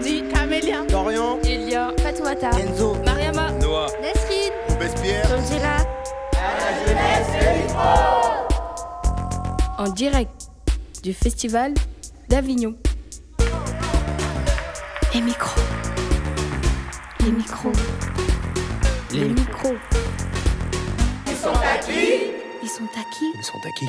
Sandy, Camélia, Dorian, Elia, Fatouata, Enzo, Mariama, Noah, Nesrine, Robespierre. Angela. en direct du festival d'Avignon. Les micros. Les micros. Les micros. Ils sont à qui? Ils sont à qui?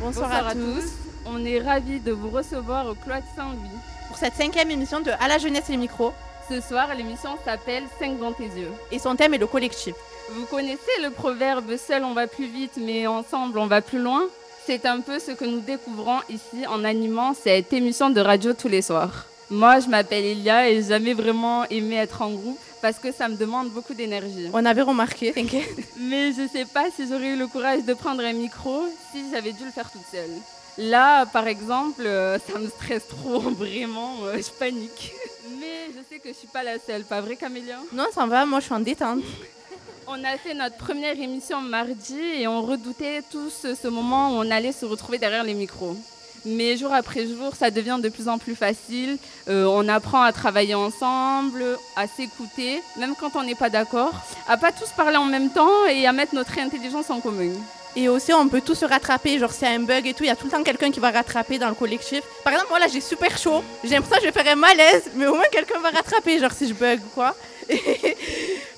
Bonsoir, Bonsoir à, tous. On est ravis de vous recevoir au Cloître Saint-Louis. pour cette cinquième émission de À la jeunesse et les micros. Ce soir, l'émission s'appelle 5 dans tes yeux. Et son thème est le collectif. Vous connaissez le proverbe seul on va plus vite, mais ensemble on va plus loin C'est un peu ce que nous découvrons ici en animant cette émission de radio tous les soirs. Moi, je m'appelle Elia et j'ai jamais vraiment aimé être en groupe parce que ça me demande beaucoup d'énergie. On avait remarqué, t'inquiète. Mais je sais pas si j'aurais eu le courage de prendre un micro si j'avais dû le faire toute seule. Là, par exemple, euh, ça me stresse trop, vraiment, euh, je panique. Mais je sais que je suis pas la seule, pas vrai Camélia? Non, ça va, moi je suis en détente. On a fait notre première émission mardi et on redoutait tous ce moment où on allait se retrouver derrière les micros. Mais jour après jour, ça devient de plus en plus facile. Euh, on apprend à travailler ensemble, à s'écouter, même quand on n'est pas d'accord, à pas tous parler en même temps et à mettre notre intelligence en commun. Et aussi, on peut tous se rattraper. Genre, s'il y a un bug et tout, il y a tout le temps quelqu'un qui va rattraper dans le collectif. Par exemple, moi là, j'ai super chaud. J'ai l'impression que je vais faire un malaise, mais au moins quelqu'un va rattraper, genre si je bug ou quoi.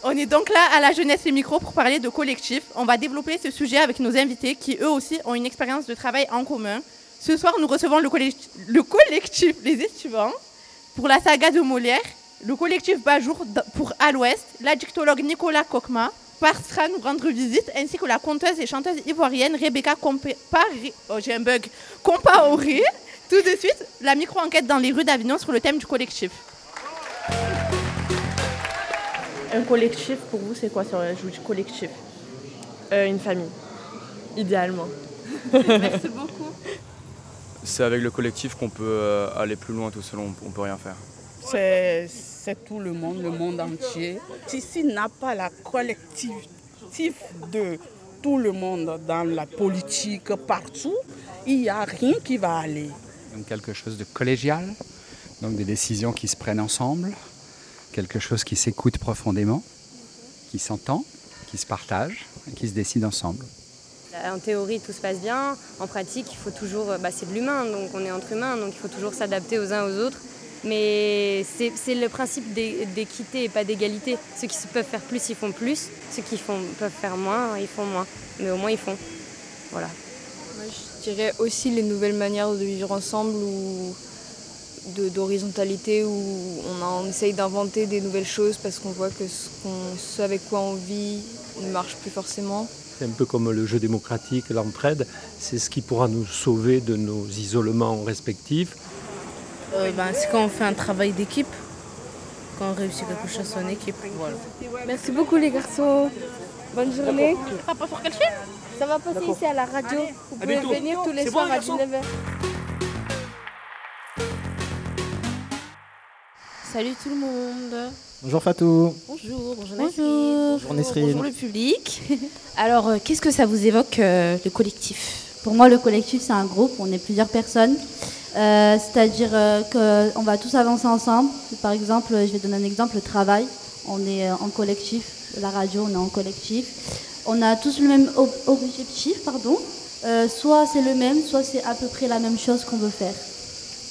on est donc là à la jeunesse et micro pour parler de collectif. On va développer ce sujet avec nos invités qui eux aussi ont une expérience de travail en commun. Ce soir, nous recevons le, collect- le collectif Les Étudiants pour la saga de Molière, le collectif Bajour pour À l'Ouest, l'addictologue Nicolas Kokma, passera nous rendre visite, ainsi que la conteuse et chanteuse ivoirienne Rebecca Pari- oh, j'ai un bug. Compaoré. Tout de suite, la micro-enquête dans les rues d'Avignon sur le thème du collectif. Un collectif, pour vous, c'est quoi? Sur le du collectif Euh, une famille, idéalement. Merci beaucoup. C'est avec le collectif qu'on peut euh, aller plus loin tout seul, on, on peut rien faire. C'est tout le monde, le monde entier. Si s'il n'a pas la collectif de tout le monde dans la politique, partout, il n'y a rien qui va aller. Donc quelque chose de collégial, donc des décisions qui se prennent ensemble, quelque chose qui s'écoute profondément, qui s'entend, qui se partage, et qui se décide ensemble. En théorie, tout se passe bien. En pratique, il faut toujours. Bah, c'est de l'humain, donc on est entre humains, donc il faut toujours s'adapter aux uns aux autres. Mais c'est le principe d'é- d'équité et pas d'égalité. Ceux qui peuvent faire plus, ils font plus. Ceux qui font, peuvent faire moins, ils font moins. Mais au moins, ils font. Voilà. Moi, je dirais aussi les nouvelles manières de vivre ensemble ou d'horizontalité où on, essaye d'inventer des nouvelles choses parce qu'on voit que ce, qu'on- ce avec quoi on vit ne marche plus forcément. C'est un peu comme le jeu démocratique, l'entraide. C'est ce qui pourra nous sauver de nos isolements respectifs. Euh, ben, c'est quand on fait un travail d'équipe, quand on réussit quelque chose en équipe. Voilà. Merci beaucoup les garçons. Bonne journée. Ça pas pour quel film Ça va passer ici à la radio. Vous pouvez venir tous les soirs bon, à garçon 19h. Salut tout le monde. Bonjour Fatou. Bonjour, bonjour Bonjour. Bonjour Nesrine. Bonjour le public. Alors, euh, qu'est-ce que ça vous évoque, euh, le collectif? Pour moi, le collectif, c'est un groupe, on est plusieurs personnes. Euh, C'est-à-dire euh, qu'on va tous avancer ensemble. Par exemple, je vais donner un exemple, le travail. On est en collectif. La radio, on est en collectif. On a tous le même ob- objectif, pardon. Euh, soit c'est le même, soit c'est à peu près la même chose qu'on veut faire.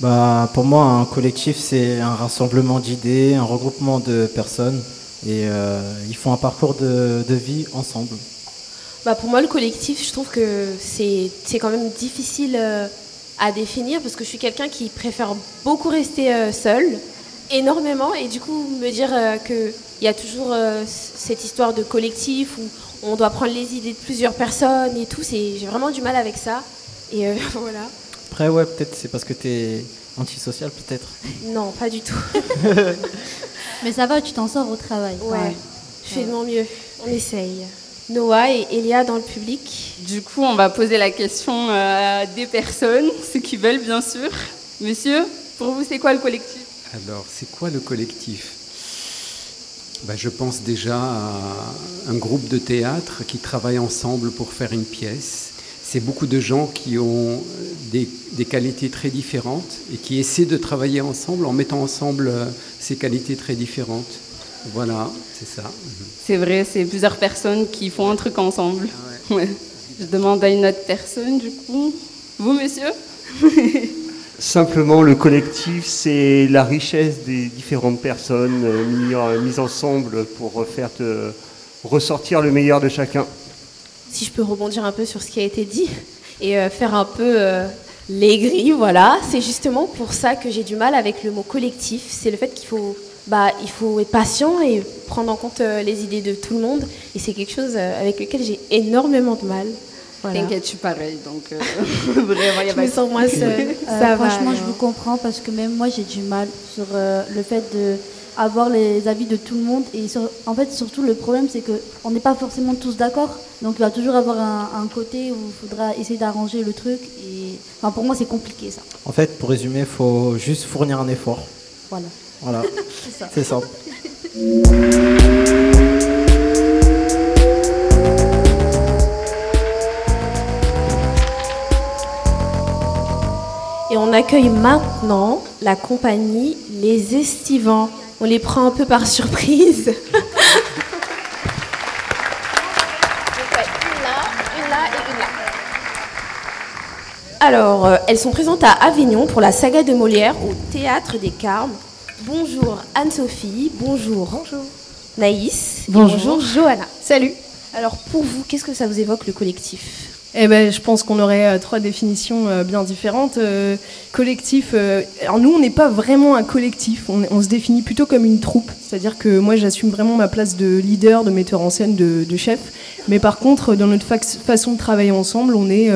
Bah, pour moi, un collectif, c'est un rassemblement d'idées, un regroupement de personnes. Et euh, ils font un parcours de, vie ensemble. Bah pour moi, le collectif, je trouve que c'est quand même difficile euh, à définir parce que je suis quelqu'un qui préfère beaucoup rester euh, seul, énormément, et du coup me dire qu'il y a toujours cette histoire de collectif où on doit prendre les idées de plusieurs personnes et tout, j'ai vraiment du mal avec ça. Et voilà. Après, ouais, peut-être c'est parce que tu es antisocial, peut-être. Non, pas du tout. Mais ça va, tu t'en sors au travail. Ouais, je fais de mon mieux. On essaye. Noah et Elia dans le public. Du coup, on va poser la question euh, à des personnes, ceux qui veulent bien sûr. Monsieur, pour vous, c'est quoi le collectif? Alors, c'est quoi le collectif? Ben, Je pense déjà à un groupe de théâtre qui travaille ensemble pour faire une pièce. C'est beaucoup de gens qui ont des, des, qualités très différentes et qui essaient de travailler ensemble en mettant ensemble euh, ces qualités très différentes. Voilà, c'est ça. C'est vrai, c'est plusieurs personnes qui font un truc ensemble. Ouais. Je demande à une autre personne, du coup. Vous, monsieur? Simplement, le collectif, c'est la richesse des différentes personnes euh, mises ensemble pour faire de, ressortir le meilleur de chacun. Si je peux rebondir un peu sur ce qui a été dit et euh, faire un peu euh, l'aigri, voilà, c'est justement pour ça que j'ai du mal avec le mot collectif. C'est le fait qu'il faut, bah, il faut être patient et prendre en compte euh, les idées de tout le monde. Et c'est quelque chose euh, avec lequel j'ai énormément de mal. Voilà. T'inquiète, je suis pareil, donc euh, vraiment, y a je pas me sens moins seule. Euh, Ça va, franchement, je vous comprends parce que même moi, j'ai du mal sur euh, le fait de avoir les avis de tout le monde. Et sur- en fait, surtout, le problème, c'est que on n'est pas forcément tous d'accord. Donc, il va toujours avoir un, un côté où il faudra essayer d'arranger le truc. Et enfin, pour moi, c'est compliqué ça. En fait, pour résumer, il faut juste fournir un effort. Voilà. Voilà, C'est ça. c'est simple. Et on accueille maintenant la compagnie Les Estivants. On les prend un peu par surprise. Alors, euh, elles sont présentes à Avignon pour la saga de Molière au Théâtre des Carmes. Bonjour Anne-Sophie, bonjour. Bonjour. Naïs. et Bonjour. Johanna. Salut. Alors pour vous, qu'est-ce que ça vous évoque le collectif? Eh ben, je pense qu'on aurait euh, trois définitions euh, bien différentes. Euh, collectif, alors nous, on n'est pas vraiment un collectif, on, se définit plutôt comme une troupe. C'est-à-dire que moi, j'assume vraiment ma place de leader, de metteur en scène, de, chef. Mais par contre, dans notre façon de travailler ensemble, on est,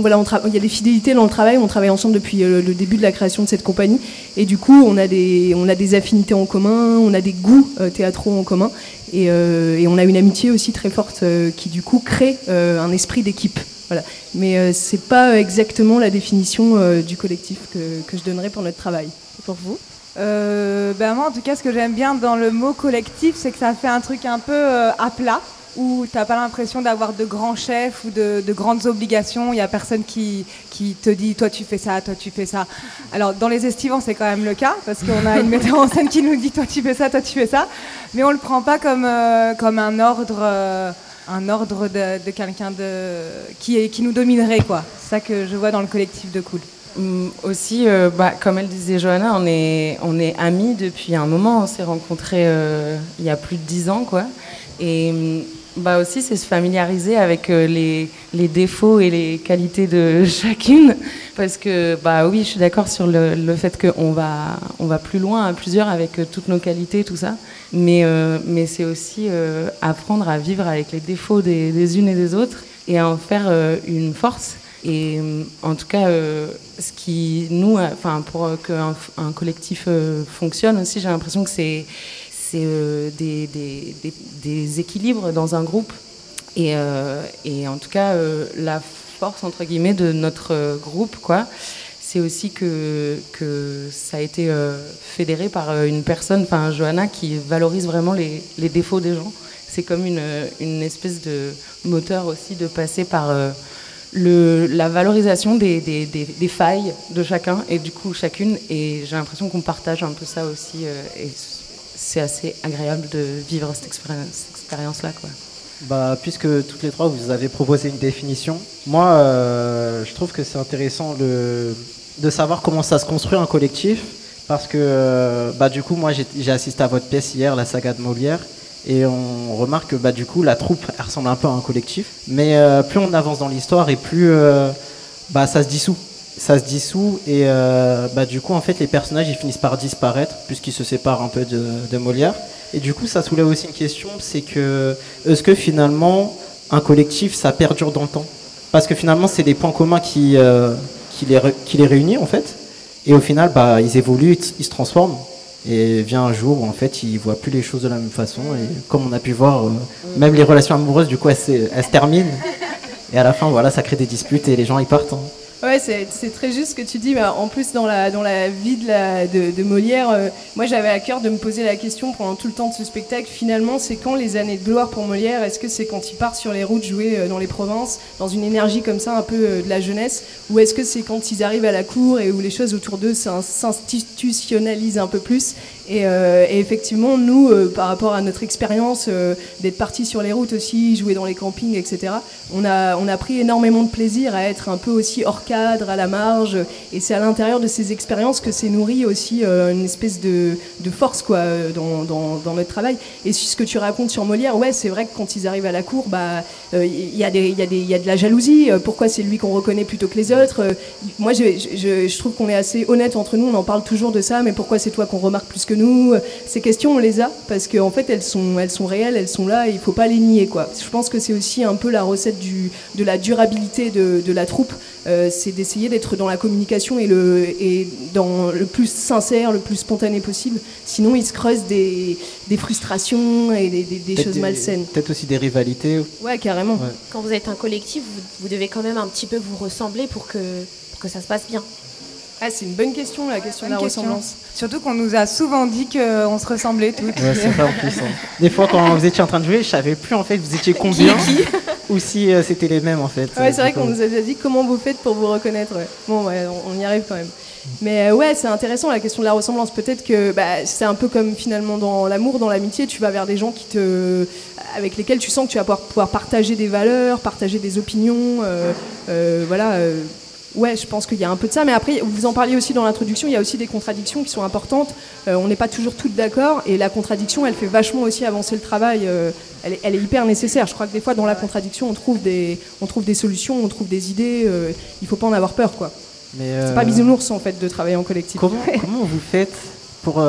voilà, il y a des fidélités dans le travail. On travaille ensemble depuis euh, le début de la création de cette compagnie, et du coup, on a des, on a des affinités en commun, on a des goûts théâtraux en commun, et, euh, et on a une amitié aussi très forte euh, qui du coup crée euh, un esprit d'équipe. Voilà. Mais c'est pas exactement la définition du collectif que, que je donnerais pour notre travail. Pour vous? Ben moi, en tout cas, ce que j'aime bien dans le mot collectif, c'est que ça fait un truc un peu à plat, où t'as pas l'impression d'avoir de grands chefs ou de, de grandes obligations. Il y a personne qui, qui te dit, toi tu fais ça, toi tu fais ça. Alors, dans les estivants, c'est quand même le cas, parce qu'on a une metteur en scène qui nous dit, toi tu fais ça, toi tu fais ça. Mais on le prend pas comme, euh, comme un ordre. euh, un ordre de, quelqu'un de, qui, qui nous dominerait. C'est ça que je vois dans le collectif de Cool. Hum, Aussi, euh, bah, comme elle disait Johanna, on est, on est amis depuis un moment. On s'est rencontrés il y a plus de dix ans, quoi. Et hum, bah aussi, c'est se familiariser avec euh, les, défauts et les qualités de chacune. Parce que, bah oui, je suis d'accord sur le, le fait qu'on va, on va plus loin à plusieurs avec euh, toutes nos qualités, tout ça. Mais, euh, mais c'est aussi apprendre à vivre avec les défauts des, des unes et des autres et à en faire une force. Et en tout cas, ce qui nous, enfin pour qu'un un collectif fonctionne aussi, j'ai l'impression que c'est euh, des, équilibres dans un groupe. Et, euh, en tout cas, euh, la force entre guillemets de notre groupe, quoi, c'est aussi que, ça a été fédéré par une personne, enfin Johanna, qui valorise vraiment les, défauts des gens. C'est comme une, espèce de moteur aussi de passer par la valorisation des, failles de chacun et du coup chacune. Et j'ai l'impression qu'on partage un peu ça aussi. C'est assez agréable de vivre cette expérience- cette expérience-là. Quoi. Bah, puisque toutes les trois vous avez proposé une définition, moi euh, je trouve que c'est intéressant de savoir comment ça se construit un collectif. Parce que euh, bah, du coup, moi j'ai assisté à votre pièce hier, la saga de Molière, et on remarque que bah, du coup la troupe elle ressemble un peu à un collectif. Mais euh, plus on avance dans l'histoire et plus bah, ça se dissout. Ça se dissout et euh, bah, du coup en fait les personnages ils finissent par disparaître puisqu'ils se séparent un peu de, de Molière. Et du coup ça soulève aussi une question, c'est que est-ce que finalement un collectif ça perdure dans le temps? Parce que finalement c'est des points communs qui, euh, qui, les, qui les réunissent en fait. Et au final bah, ils évoluent, ils, se transforment. Et vient un jour où en fait ils voient plus les choses de la même façon. Et comme on a pu voir, euh, même les relations amoureuses du coup elles, se- elles se terminent. Et à la fin voilà ça crée des disputes et les gens ils partent. hein. Ouais, c'est très juste ce que tu dis. en plus, dans la, vie de, Molière, euh, moi j'avais à cœur de me poser la question pendant tout le temps de ce spectacle. Finalement, c'est quand les années de gloire pour Molière? Est-ce que c'est quand il part sur les routes jouer euh, dans les provinces, dans une énergie comme ça, un peu euh, de la jeunesse? Ou est-ce que c'est quand ils arrivent à la cour et où les choses autour d'eux s'in- s'institutionnalisent un peu plus? Et, effectivement, nous, par rapport à notre expérience d'être partis sur les routes aussi, jouer dans les campings, etc., on a, on a pris énormément de plaisir à être un peu aussi hors cadre, à la marge. Et c'est à l'intérieur de ces expériences que s'est nourri aussi euh, une espèce de, force quoi, euh, dans, notre travail. Et ce que tu racontes sur Molière, ouais, c'est vrai que quand ils arrivent à la cour, bah, euh, il y, a il y, il de la jalousie. Pourquoi c'est lui qu'on reconnaît plutôt que les autres Moi, je, trouve qu'on est assez honnête entre nous. On en parle toujours de ça, mais pourquoi c'est toi qu'on remarque plus que nous Ces questions, on les a parce qu'en fait, elles sont, elles sont réelles, elles sont là. Et il faut pas les nier, quoi. Je pense que c'est aussi un peu la recette de la durabilité de la troupe. Euh, c'est d'essayer d'être dans la communication et, le, et dans le plus sincère, le plus spontané possible. Sinon, il se creuse des, des frustrations et des, des- des Peut-être choses malsaines. Peut-être aussi des rivalités. Ouais, carrément. Ouais. Quand vous êtes un collectif, vous, vous devez quand même un petit peu vous ressembler pour que, pour que ça se passe bien. Ah, c'est une bonne question, la question de la question. ressemblance. Surtout qu'on nous a souvent dit qu'on se ressemblait toutes. Ouais, c'est vrai en plus. hein. Des fois, quand vous étiez en train de jouer, je savais plus en fait vous étiez combien ou si euh, c'était les mêmes en fait. Ouais, c'est vrai qu'on nous a déjà dit comment vous faites pour vous reconnaître. ouais. Bon, ouais, on, on y arrive quand même. Mais euh, ouais, c'est intéressant la question de la ressemblance. Peut-être que bah, c'est un peu comme finalement dans l'amour, dans l'amitié, tu vas vers des gens qui te, avec lesquels tu sens que tu vas pouvoir, pouvoir partager des valeurs, partager des opinions. euh, euh, voilà. Ouais, je pense qu'il y a un peu de ça, mais après, vous en parliez aussi dans l'introduction, il y a aussi des contradictions qui sont importantes. Euh, on n'est pas toujours toutes d'accord, et la contradiction, elle fait vachement aussi avancer le travail. euh, elle, est, elle est hyper nécessaire. Je crois que des fois, dans la contradiction, on trouve des, on trouve des solutions, on trouve des idées. euh, il faut pas en avoir peur, quoi. C'est pas bisounours, en fait, de travailler en collectif. Comment, comment vous faites pour.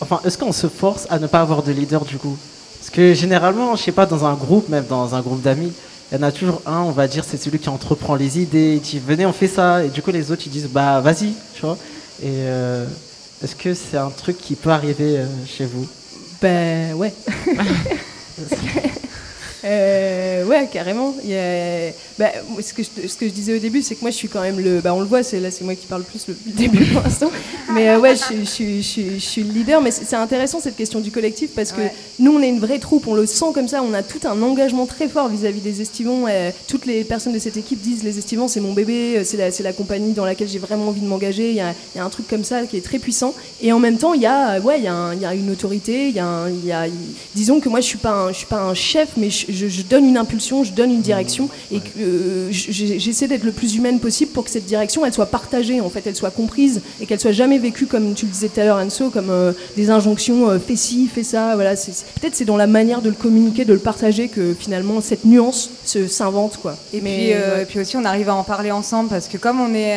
Enfin, est-ce qu'on se force à ne pas avoir de leader du coup? Parce que généralement, je sais pas, dans un groupe, même dans un groupe d'amis, il y en a toujours un, on va dire, c'est celui qui entreprend les idées, il dit venez, on fait ça. Et du coup, les autres, ils disent bah vas-y, tu vois. Et euh, est-ce que c'est un truc qui peut arriver euh, chez vous? Ben ouais. Euh, ouais, carrément. Il y a- bah, ce, que je, ce que je disais au début, c'est que moi, je suis quand même le. Bah, on le voit, c'est là, c'est moi qui parle plus le début pour l'instant. Mais euh, ouais, je, suis- je, suis- je, suis- le leader. Mais c'est intéressant cette question du collectif parce que nous, on est une vraie troupe. On le sent comme ça. On a tout un engagement très fort vis-à-vis des estivants. Euh, toutes les personnes de cette équipe disent les estivants, c'est mon bébé, euh, c'est la, c'est la compagnie dans laquelle j'ai vraiment envie de m'engager. Il y a, il y a un truc comme ça qui est très puissant. Et en même temps, il y a, ouais, il y a, un- il y a une autorité. Il y a, un- il y a- disons que moi, je suis pas, un, je suis pas un chef, mais je, je- je donne une impulsion, je donne une direction, et que euh, j'essaie d'être le plus humaine possible pour que cette direction, elle soit partagée, en fait, elle soit comprise, et qu'elle soit jamais vécue comme tu le disais tout à l'heure, Anso, comme euh, des injonctions, euh, fais ci, fais ça. Voilà, peut-être c'est dans la manière de le communiquer, de le partager, que finalement cette nuance s'invente, quoi. Et Mais, puis, euh, ouais. et puis aussi, on arrive à en parler ensemble parce que comme on est,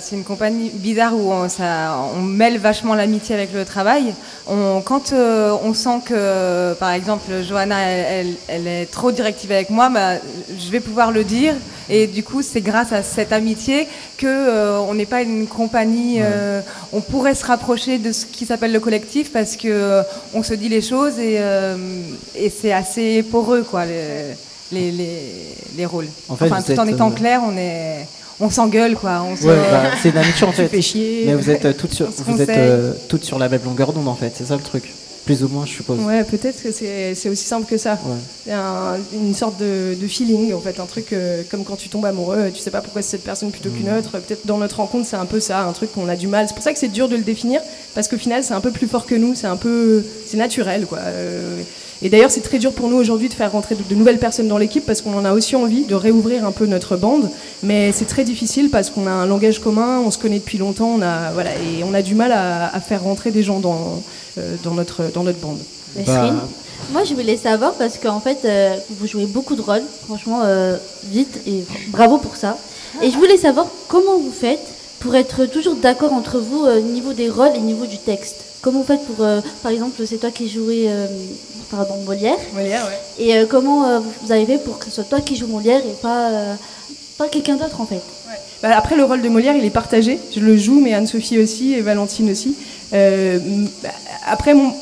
c'est une compagnie bizarre où on, ça, on mêle vachement l'amitié avec le travail. On, quand on sent que, par exemple, Johanna, elle, elle- elle est trop directive avec moi, bah, je vais pouvoir le dire. Et du coup, c'est grâce à cette amitié que euh, on n'est pas une compagnie. euh, on pourrait se rapprocher de ce qui s'appelle le collectif parce que euh, on se dit les choses et, et c'est assez poreux, quoi. les- les, les, les rôles. En fait, enfin, tout en étant clair, on est, on s'engueule quoi. On se- Ouais, bah, c'est une amitié en fait. chier. Mais vous êtes toutes sur, vous êtes euh, toutes sur la même longueur d'onde en fait. C'est ça le truc, plus ou moins, je suppose. Ouais, peut-être que c'est aussi simple que ça. Ouais. Un- une sorte de, de feeling, en fait, un truc euh, comme quand tu tombes amoureux, tu sais pas pourquoi c'est cette personne plutôt qu'une Mm. autre. Peut-être dans notre rencontre, c'est un peu ça, un truc qu'on a du mal. C'est pour ça que c'est dur de le définir, parce qu'au final, c'est un peu plus fort que nous, c'est un peu. C'est naturel, quoi. Euh, et d'ailleurs, c'est très dur pour nous aujourd'hui de faire rentrer de, de nouvelles personnes dans l'équipe, parce qu'on en a aussi envie de réouvrir un peu notre bande. Mais c'est très difficile parce qu'on a un langage commun, on se connaît depuis longtemps, on a, voilà, et on a du mal à, à faire rentrer des gens dans, euh, dans, notre, dans notre bande. Nesrine Moi, je voulais savoir parce qu'en fait, euh, vous jouez beaucoup de rôles, franchement, euh, vite et bravo pour ça. Et je voulais savoir comment vous faites pour être toujours d'accord entre vous euh, au niveau des rôles et au niveau du texte. Comment vous faites pour, euh, par exemple, c'est toi qui jouais, euh, pardon, Molière. Molière, ouais. Et euh, comment euh, vous avez fait pour que ce soit toi qui joues Molière et pas, euh, pas quelqu'un d'autre en fait? Bah, après, le rôle de Molière, il est partagé. Je le joue, mais Anne-Sophie aussi et Valentine aussi. Bah, après, mon-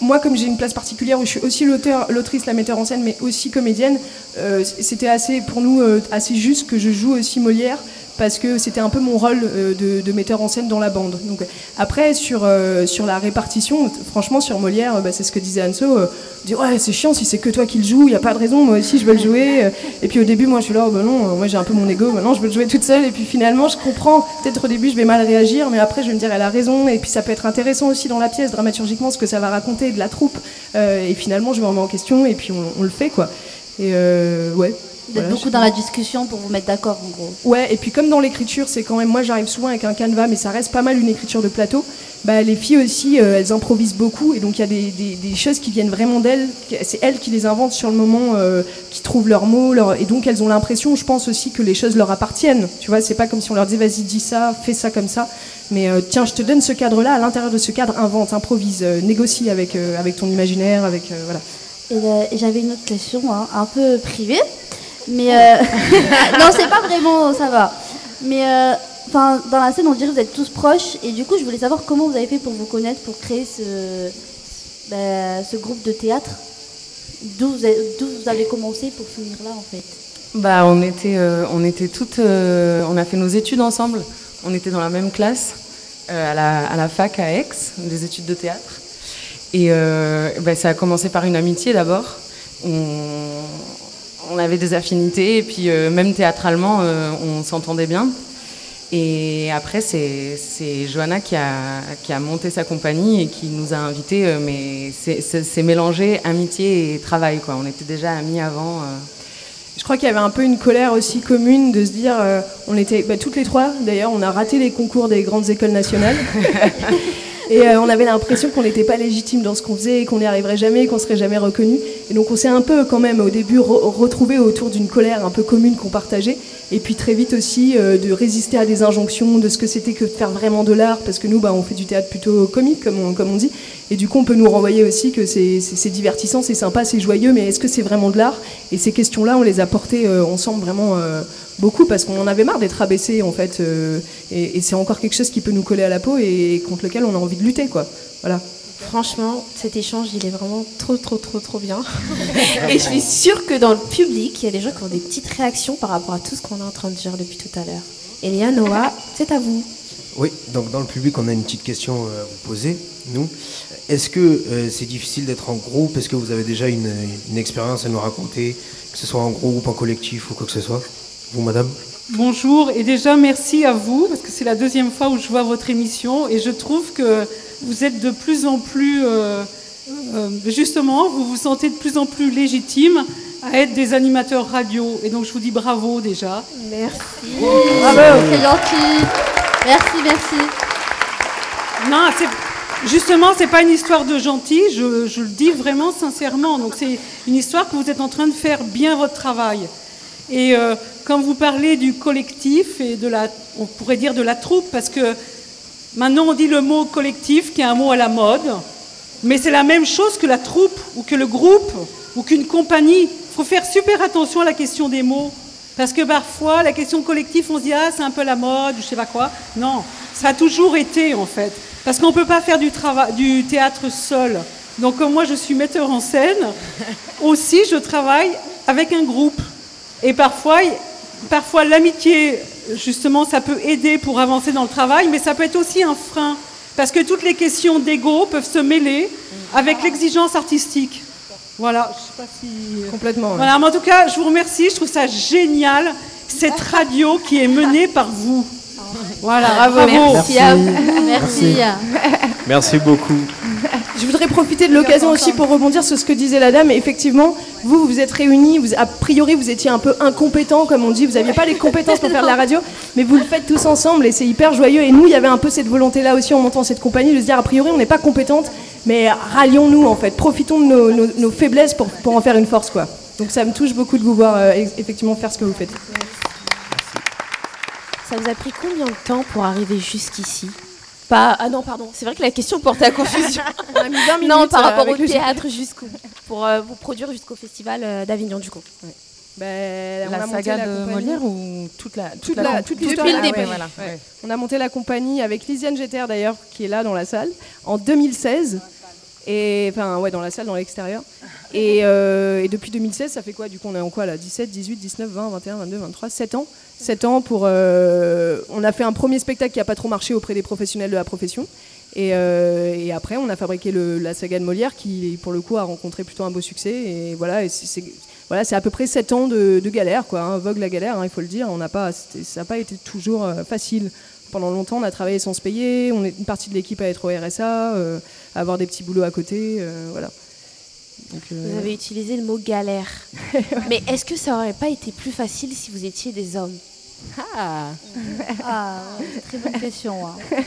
moi, comme j'ai une place particulière où je suis aussi l'auteur, l'autrice, la metteur en scène, mais aussi comédienne, euh, c'était assez, pour nous, euh, assez juste que je joue aussi Molière parce que c'était un peu mon rôle euh, de, metteur en scène dans la bande. Donc, après, sur, euh, sur la répartition, franchement, sur Molière, euh, bah, c'est ce que disait Anso. Dit, ouais, c'est chiant si c'est que toi qui le joues, il n'y a pas de raison, moi aussi je veux le jouer. Et puis au début, moi je suis là, oh, bah non, moi j'ai un peu mon ego, maintenant je veux le jouer toute seule. Et puis finalement, je comprends. Peut-être au début, je vais mal réagir, mais après, je vais me dire, elle a raison. Et puis ça peut être intéressant aussi dans la pièce, dramaturgiquement, ce que ça va raconter de la troupe. Et finalement, je me remets en question et puis on, le fait, quoi. Et ouais. Êtes Voilà, beaucoup dans la discussion pour vous mettre d'accord, en gros. Ouais, et puis comme dans l'écriture, c'est quand même, moi j'arrive souvent avec un canevas, mais ça reste pas mal une écriture de plateau. Bah, les filles aussi, euh, elles improvisent beaucoup, et donc il y a des, des- des choses qui viennent vraiment d'elles. C'est elles qui les inventent sur le moment, euh, qui trouvent leurs mots, leur- et donc elles ont l'impression, je pense aussi, que les choses leur appartiennent. Tu vois, c'est pas comme si on leur disait vas-y, dis ça, fais ça comme ça. Mais euh, tiens, je te donne ce cadre-là, à l'intérieur de ce cadre, invente, improvise, négocie avec, avec ton imaginaire, avec. voilà. Et, et j'avais une autre question, hein, un peu privée. Mais euh, non, c'est pas vraiment, ça va. Mais euh, enfin, dans la scène, on dirait que vous êtes tous proches. Et du coup, je voulais savoir comment vous avez fait pour vous connaître, pour créer ce, bah, groupe de théâtre. D'où vous, avez commencé pour finir là, en fait? Bah, on était, euh, on était toutes, euh, on a fait nos études ensemble. On était dans la même classe à, la, fac à Aix, des études de théâtre. Et bah, ça a commencé par une amitié d'abord. On, on avait des affinités et puis euh, même théâtralement, euh, on s'entendait bien. Et après, c'est c'est Johanna qui a, qui a monté sa compagnie et qui nous a invités. euh, mais c'est- mélangé amitié et travail. Quoi. On était déjà amis avant. Je crois qu'il y avait un peu une colère aussi commune de se dire, on était bah, toutes les trois, d'ailleurs, on a raté les concours des grandes écoles nationales. Et euh, on avait l'impression qu'on n'était pas légitime dans ce qu'on faisait, qu'on n'y arriverait jamais, qu'on serait jamais reconnu. Et donc on s'est un peu quand même au début re- retrouvé autour d'une colère un peu commune qu'on partageait. Et puis très vite aussi euh, de résister à des injonctions de ce que c'était que faire vraiment de l'art, parce que nous, bah, on fait du théâtre plutôt comique, comme on, comme on dit. Et du coup, on peut nous renvoyer aussi que c'est divertissant, c'est sympa, c'est joyeux, mais est-ce que c'est vraiment de l'art? Et ces questions-là, on les a portées euh, ensemble vraiment euh, beaucoup, parce qu'on en avait marre d'être abaissés, en fait. euh, et et c'est encore quelque chose qui peut nous coller à la peau et contre lequel on a envie de lutter, quoi. Voilà. Franchement, cet échange, il est vraiment trop, trop, trop, trop bien. Et je suis sûre que dans le public, il y a des gens qui ont des petites réactions par rapport à tout ce qu'on est en train de dire depuis tout à l'heure. Elia, Noah, c'est à vous. Oui, donc dans le public, on a une petite question euh, à vous poser, nous. Est-ce que euh, c'est difficile d'être en groupe? Est-ce que vous avez déjà une, une expérience à nous raconter, que ce soit en groupe, en collectif ou quoi que ce soit? Vous, madame? Bonjour et déjà merci à vous parce que c'est la deuxième fois où je vois votre émission et je trouve que vous êtes de plus en plus, euh, euh, justement, vous vous sentez de plus en plus légitime à être des animateurs radio et donc je vous dis bravo déjà. Merci. Bravo, c'est gentil. Merci, merci. Non, c'est justement, c'est pas une histoire de gentil, je, je le dis vraiment sincèrement. Donc c'est une histoire que vous êtes en train de faire bien votre travail. Et euh, quand vous parlez du collectif et de la, on pourrait dire de la troupe, parce que maintenant on dit le mot collectif qui est un mot à la mode, mais c'est la même chose que la troupe ou que le groupe ou qu'une compagnie. Il faut faire super attention à la question des mots. Parce que parfois, la question collectif, on se dit, ah, c'est un peu la mode, ou je sais pas quoi. Non, ça a toujours été, en fait. Parce qu'on ne peut pas faire du, théâtre seul. Donc, comme moi, je suis metteur en scène, aussi, je travaille avec un groupe. Et parfois, parfois l'amitié, justement, ça peut aider pour avancer dans le travail, mais ça peut être aussi un frein. Parce que toutes les questions d'ego peuvent se mêler avec l'exigence artistique. Voilà, je sais pas si... Complètement. Voilà, mais en tout cas, je vous remercie. Je trouve ça génial, cette radio qui est menée par vous. Voilà, bravo. Merci. à vous. Merci. Merci beaucoup. Je voudrais profiter de l'occasion aussi pour rebondir sur ce que disait la dame. Effectivement, vous, vous êtes réunis, vous, a priori, vous étiez un peu incompétents, comme on dit, vous n'aviez pas les compétences pour faire de la radio, mais vous le faites tous ensemble et c'est hyper joyeux. Et nous, il y avait un peu cette volonté-là aussi en montant cette compagnie de se dire, a priori, on n'est pas compétentes, mais rallions-nous en fait, profitons de nos, nos- nos faiblesses pour, pour en faire une force. quoi. Donc ça me touche beaucoup de vous voir euh, effectivement faire ce que vous faites. Ça vous a pris combien de temps pour arriver jusqu'ici? Pas... Ah non, pardon, c'est vrai que la question portait à confusion. On a mis 20 non, minutes, par euh, rapport au théâtre jusqu'au pour euh, vous produire jusqu'au festival euh, d'Avignon du coup. Ben, on La a saga la de compagnie. Molière ou toute la toute la la, comp- toute Depuis l'histoire. le Ah ouais, voilà. ouais. On a monté la compagnie avec Lisiane Jeter d'ailleurs, qui est là dans la salle, en 2016. Et enfin, ouais, dans la salle, dans l'extérieur. Et, euh, depuis 2016, ça fait quoi Du coup, on est en quoi là 17, 18, 19, 20, 21, 22, 23, 7 ans 7 ans pour. euh, on a fait un premier spectacle qui n'a pas trop marché auprès des professionnels de la profession. Et, euh, après, on a fabriqué la saga de Molière qui, pour le coup, a rencontré plutôt un beau succès. Et voilà, c'est- à peu près 7 ans de, galère, quoi. Hein. Vogue la galère, hein, il faut le dire. On n'a pas, ça n'a pas été toujours facile. Pendant longtemps, on a travaillé sans se payer. On est une partie de l'équipe à être au RSA, avoir des petits boulots à côté. euh, voilà. Donc, euh, Vous avez utilisé le mot galère. Mais est-ce que ça aurait pas été plus facile si vous étiez des hommes Ah Ah, très bonne question. hein.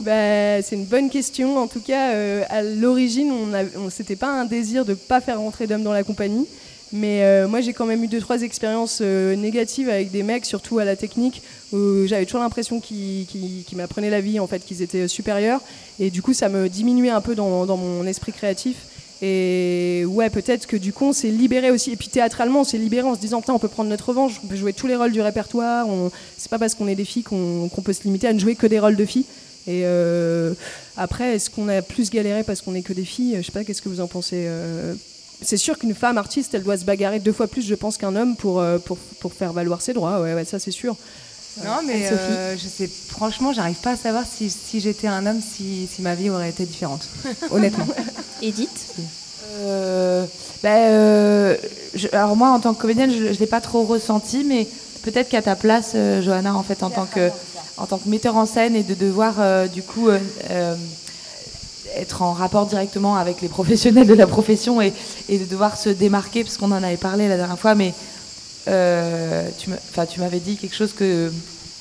Bah, c'est une bonne question. En tout cas, euh, à l'origine, on a, on, c'était pas un désir de pas faire rentrer d'hommes dans la compagnie. Mais euh, moi, j'ai quand même eu deux, trois expériences euh, négatives avec des mecs, surtout à la technique, où j'avais toujours l'impression qu'ils, m'apprenaient la vie, en fait, qu'ils étaient supérieurs. Et du coup, ça me diminuait un peu dans, mon esprit créatif. Et ouais, peut-être que du coup, on s'est libéré aussi. Et puis théâtralement, on s'est libéré en se disant, putain, on peut prendre notre revanche, on peut jouer tous les rôles du répertoire. On... C'est pas parce qu'on est des filles qu'on, peut se limiter à ne jouer que des rôles de filles. Et euh, après, est-ce qu'on a plus galéré parce qu'on est que des filles? Je sais pas, qu'est-ce que vous en pensez euh, C'est sûr qu'une femme artiste, elle doit se bagarrer deux fois plus, je pense, qu'un homme pour, euh, pour, pour faire valoir ses droits. Ouais, ouais ça c'est sûr. Non, mais euh, je sais, franchement, j'arrive pas à savoir si, si j'étais un homme, si, si ma vie aurait été différente. Honnêtement. Edith Euh, bah, euh, je- alors moi, en tant que comédienne, je ne l'ai pas trop ressenti, mais peut-être qu'à ta place, euh, Johanna, en fait, en tant que, en tant que metteur en scène et de devoir, euh, du coup, euh, euh, être en rapport directement avec les professionnels de la profession et, et de devoir se démarquer, parce qu'on en avait parlé la dernière fois, mais euh, tu m'avais dit quelque chose que,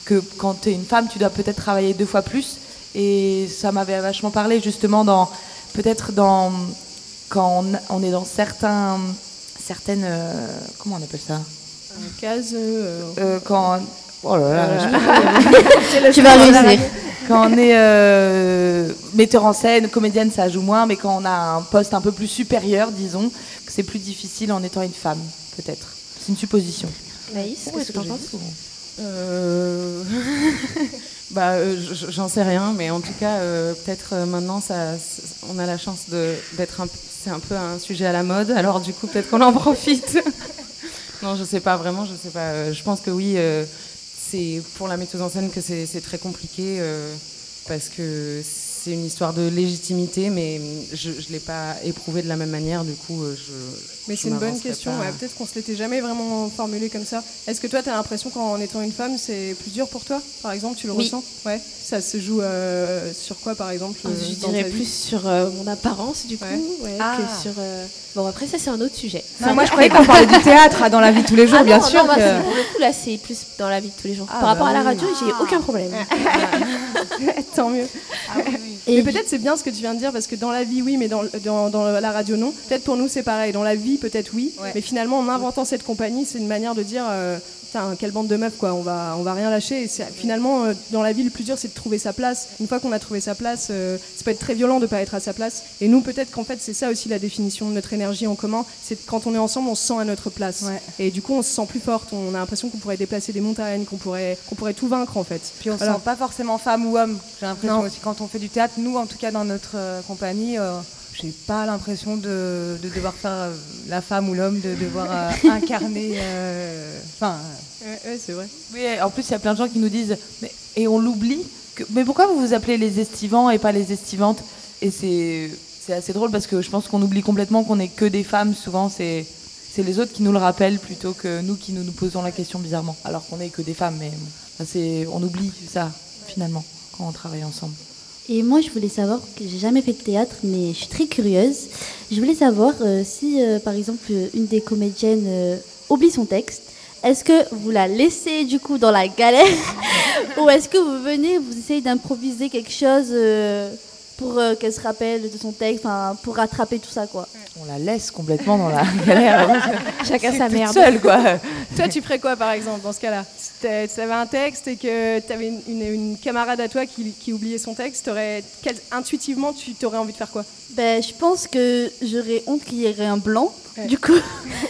que quand tu es une femme, tu dois peut-être travailler deux fois plus. Et ça m'avait vachement parlé justement dans peut-être dans quand on, on est dans certains certaines euh, comment on appelle ça? Case. euh, Euh, quand oh là là, Euh, je- Tu vas réussir. Quand on est euh, metteur en scène, comédienne, ça joue moins, mais quand on a un poste un peu plus supérieur, disons, que c'est plus difficile en étant une femme, peut-être. C'est une supposition. Naïs, qu'est-ce que t'en penses Euh, bah, euh, j'en sais rien, mais en tout cas, euh, peut-être maintenant, ça, on a la chance de- d'être un, c'est un peu un sujet à la mode. Alors du coup, peut-être qu'on en profite. non, je sais pas vraiment. Je sais pas. je pense que oui, euh, c'est pour la metteuse en scène que c'est très compliqué euh, parce que c'est une histoire de légitimité, mais je, je l'ai pas éprouvé de la même manière. Du coup, euh, je. Mais c'est une bonne question. ouais. Peut-être qu'on se l'était jamais vraiment formulé comme ça. Est-ce que toi, tu as l'impression qu'en étant une femme, c'est plus dur pour toi Par exemple, tu le Oui. ressens? Ouais. Ça se joue euh, sur quoi, par exemple euh, Je dirais plus sur euh, mon apparence, du coup, Ouais. ouais, Ah. que sur. euh, Bon, après, ça, c'est un autre sujet. Non, moi, je croyais qu'on parlait du théâtre hein, dans la vie de tous les jours, Ah bien non, sûr. non, bah, que- pour le coup, là, c'est plus dans la vie de tous les jours. Ah, Par rapport bah à la oui. radio, j'ai aucun problème. Tant mieux. Et mais peut-être c'est bien ce que tu viens de dire parce que dans la vie oui, mais dans, dans, dans la radio non. Peut-être pour nous c'est pareil. Dans la vie peut-être oui, Ouais. mais finalement en inventant cette compagnie, c'est une manière de dire euh, putain quelle bande de meufs quoi. On va on va rien lâcher. Et finalement euh, dans la vie le plus dur c'est de trouver sa place. Une fois qu'on a trouvé sa place, euh, ça peut être très violent de pas être à sa place. Et nous peut-être qu'en fait c'est ça aussi la définition de notre énergie en commun. C'est quand on est ensemble on se sent à notre place. Et du coup on se sent plus forte. On a l'impression qu'on pourrait déplacer des montagnes, qu'on pourrait qu'on pourrait tout vaincre en fait. Puis on Voilà. sent pas forcément femme ou homme. J'ai l'impression aussi quand on fait du théâtre, nous en tout cas dans notre euh, compagnie, euh, j'ai pas l'impression de, de devoir faire euh, la femme ou l'homme, de devoir euh, incarner. euh, Enfin. Ouais, c'est vrai. Oui, en plus, il y a plein de gens qui nous disent mais, Et on l'oublie. que- Mais pourquoi vous vous appelez les estivants et pas les estivantes? Et c'est c'est assez drôle parce que je pense qu'on oublie complètement qu'on n'est que des femmes. Souvent, c'est c'est les autres qui nous le rappellent plutôt que nous qui nous, nous posons la question bizarrement. Alors qu'on n'est que des femmes. Mais bon, c'est- on oublie ça, finalement, quand on travaille ensemble. Et moi, je voulais savoir, j'ai jamais fait de théâtre, mais je suis très curieuse. Je voulais savoir euh, si, euh, par exemple, une des comédiennes euh, oublie son texte, est-ce que vous la laissez du coup dans la galère ou est-ce que vous venez, vous essayez d'improviser quelque chose pour euh, qu'elle se rappelle de son texte, enfin, pour rattraper tout ça, quoi On la laisse complètement dans la galère. Chacun sa merde. seule, quoi. Toi, tu ferais quoi par exemple dans ce cas-là? Si t'as- tu avais un texte et que tu avais une, une- une camarade à toi qui, qui oubliait son texte, t'aurais- quel- intuitivement, tu t'aurais envie de faire quoi? Ben, je pense que j'aurais honte qu'il y ait un blanc Du coup,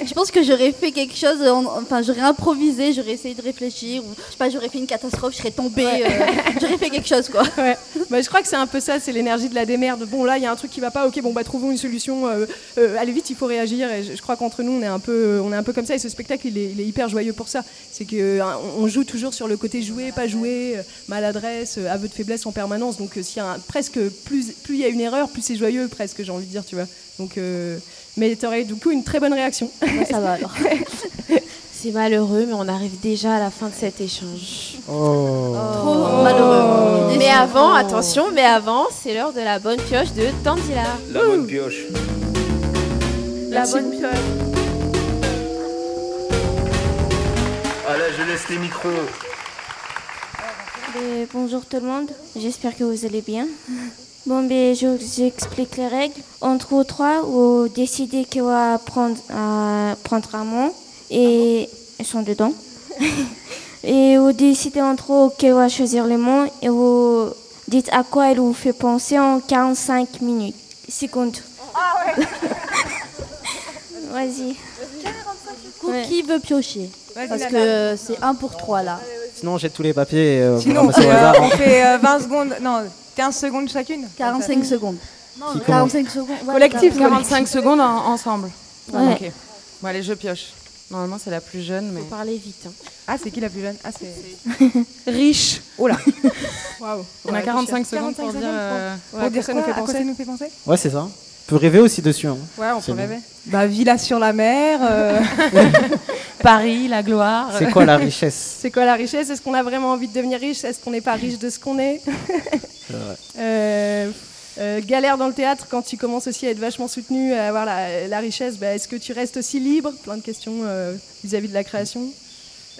je pense que j'aurais fait quelque chose, en- enfin j'aurais improvisé, j'aurais essayé de réfléchir, ou je sais pas, j'aurais fait une catastrophe, je serais tombée, Ouais. euh, j'aurais fait quelque chose quoi. Ouais. Bah, je crois que c'est un peu ça, c'est l'énergie de la démerde. Bon, là, il y a un truc qui va pas, ok, bon, bah, trouvons une solution. euh, euh, allez vite, il faut réagir. Et je, je crois qu'entre nous, on est, un peu, on est un peu comme ça. Et ce spectacle, il est, il est hyper joyeux pour ça. C'est qu'on on joue toujours sur le côté jouer, pas jouer, maladresse, aveu de faiblesse en permanence. Donc, s'il y a un- presque plus plus il y a une erreur, plus c'est joyeux, presque, j'ai envie de dire, tu vois. Donc, mais tu aurais du coup une très bonne réaction. ça va alors. C'est malheureux, mais on arrive déjà à la fin de cet échange. Oh. Trop malheureux. Mais avant, attention, mais avant, c'est l'heure de la bonne pioche de Tandila. La bonne pioche. La bonne pioche. Ah là, je laisse les micros. Euh, bonjour tout le monde, j'espère que vous allez bien. Bon, ben, je vous explique les règles. Entre vous trois, vous décidez qui va prendre, euh, prendre un mot et ils sont dedans. et vous décidez entre vous qui va choisir les mots et vous dites à quoi il vous fait penser en 45 minutes. Secondes. Vas-y. Du coup, qui veut piocher Vas-y, Parce que c'est un pour trois là. Sinon, j'ai tous les papiers et euh, Sinon, on fait, au euh, hasard, on hein. fait euh, 20 secondes, non, 15 secondes chacune 45 secondes. Qui Non, commence 45 secondes. ouais, Collectif, 45 45 secondes en- ensemble. Ouais. Ok. Bon, allez, je pioche. Normalement, c'est la plus jeune, mais. Faut parler vite. hein. Ah, c'est qui la plus jeune? Ah, c'est. Riche. Oh là Waouh On a 45 secondes pour dire, euh, pour ouais, dire à quoi ça quoi, nous fait à quoi penser ça nous fait penser? Ouais, c'est ça. On peut rêver aussi dessus. hein. Ouais, on peut bon. rêver. Bah, villa sur la mer. euh, Paris, la gloire. C'est quoi la richesse? C'est quoi la richesse? Est-ce qu'on a vraiment envie de devenir riche? Est-ce qu'on n'est pas riche de ce qu'on est? Euh, euh, galère dans le théâtre quand tu commences aussi à être vachement soutenu, à avoir la, la richesse. bah, Est-ce que tu restes aussi libre? Plein de questions euh, vis-à-vis de la création.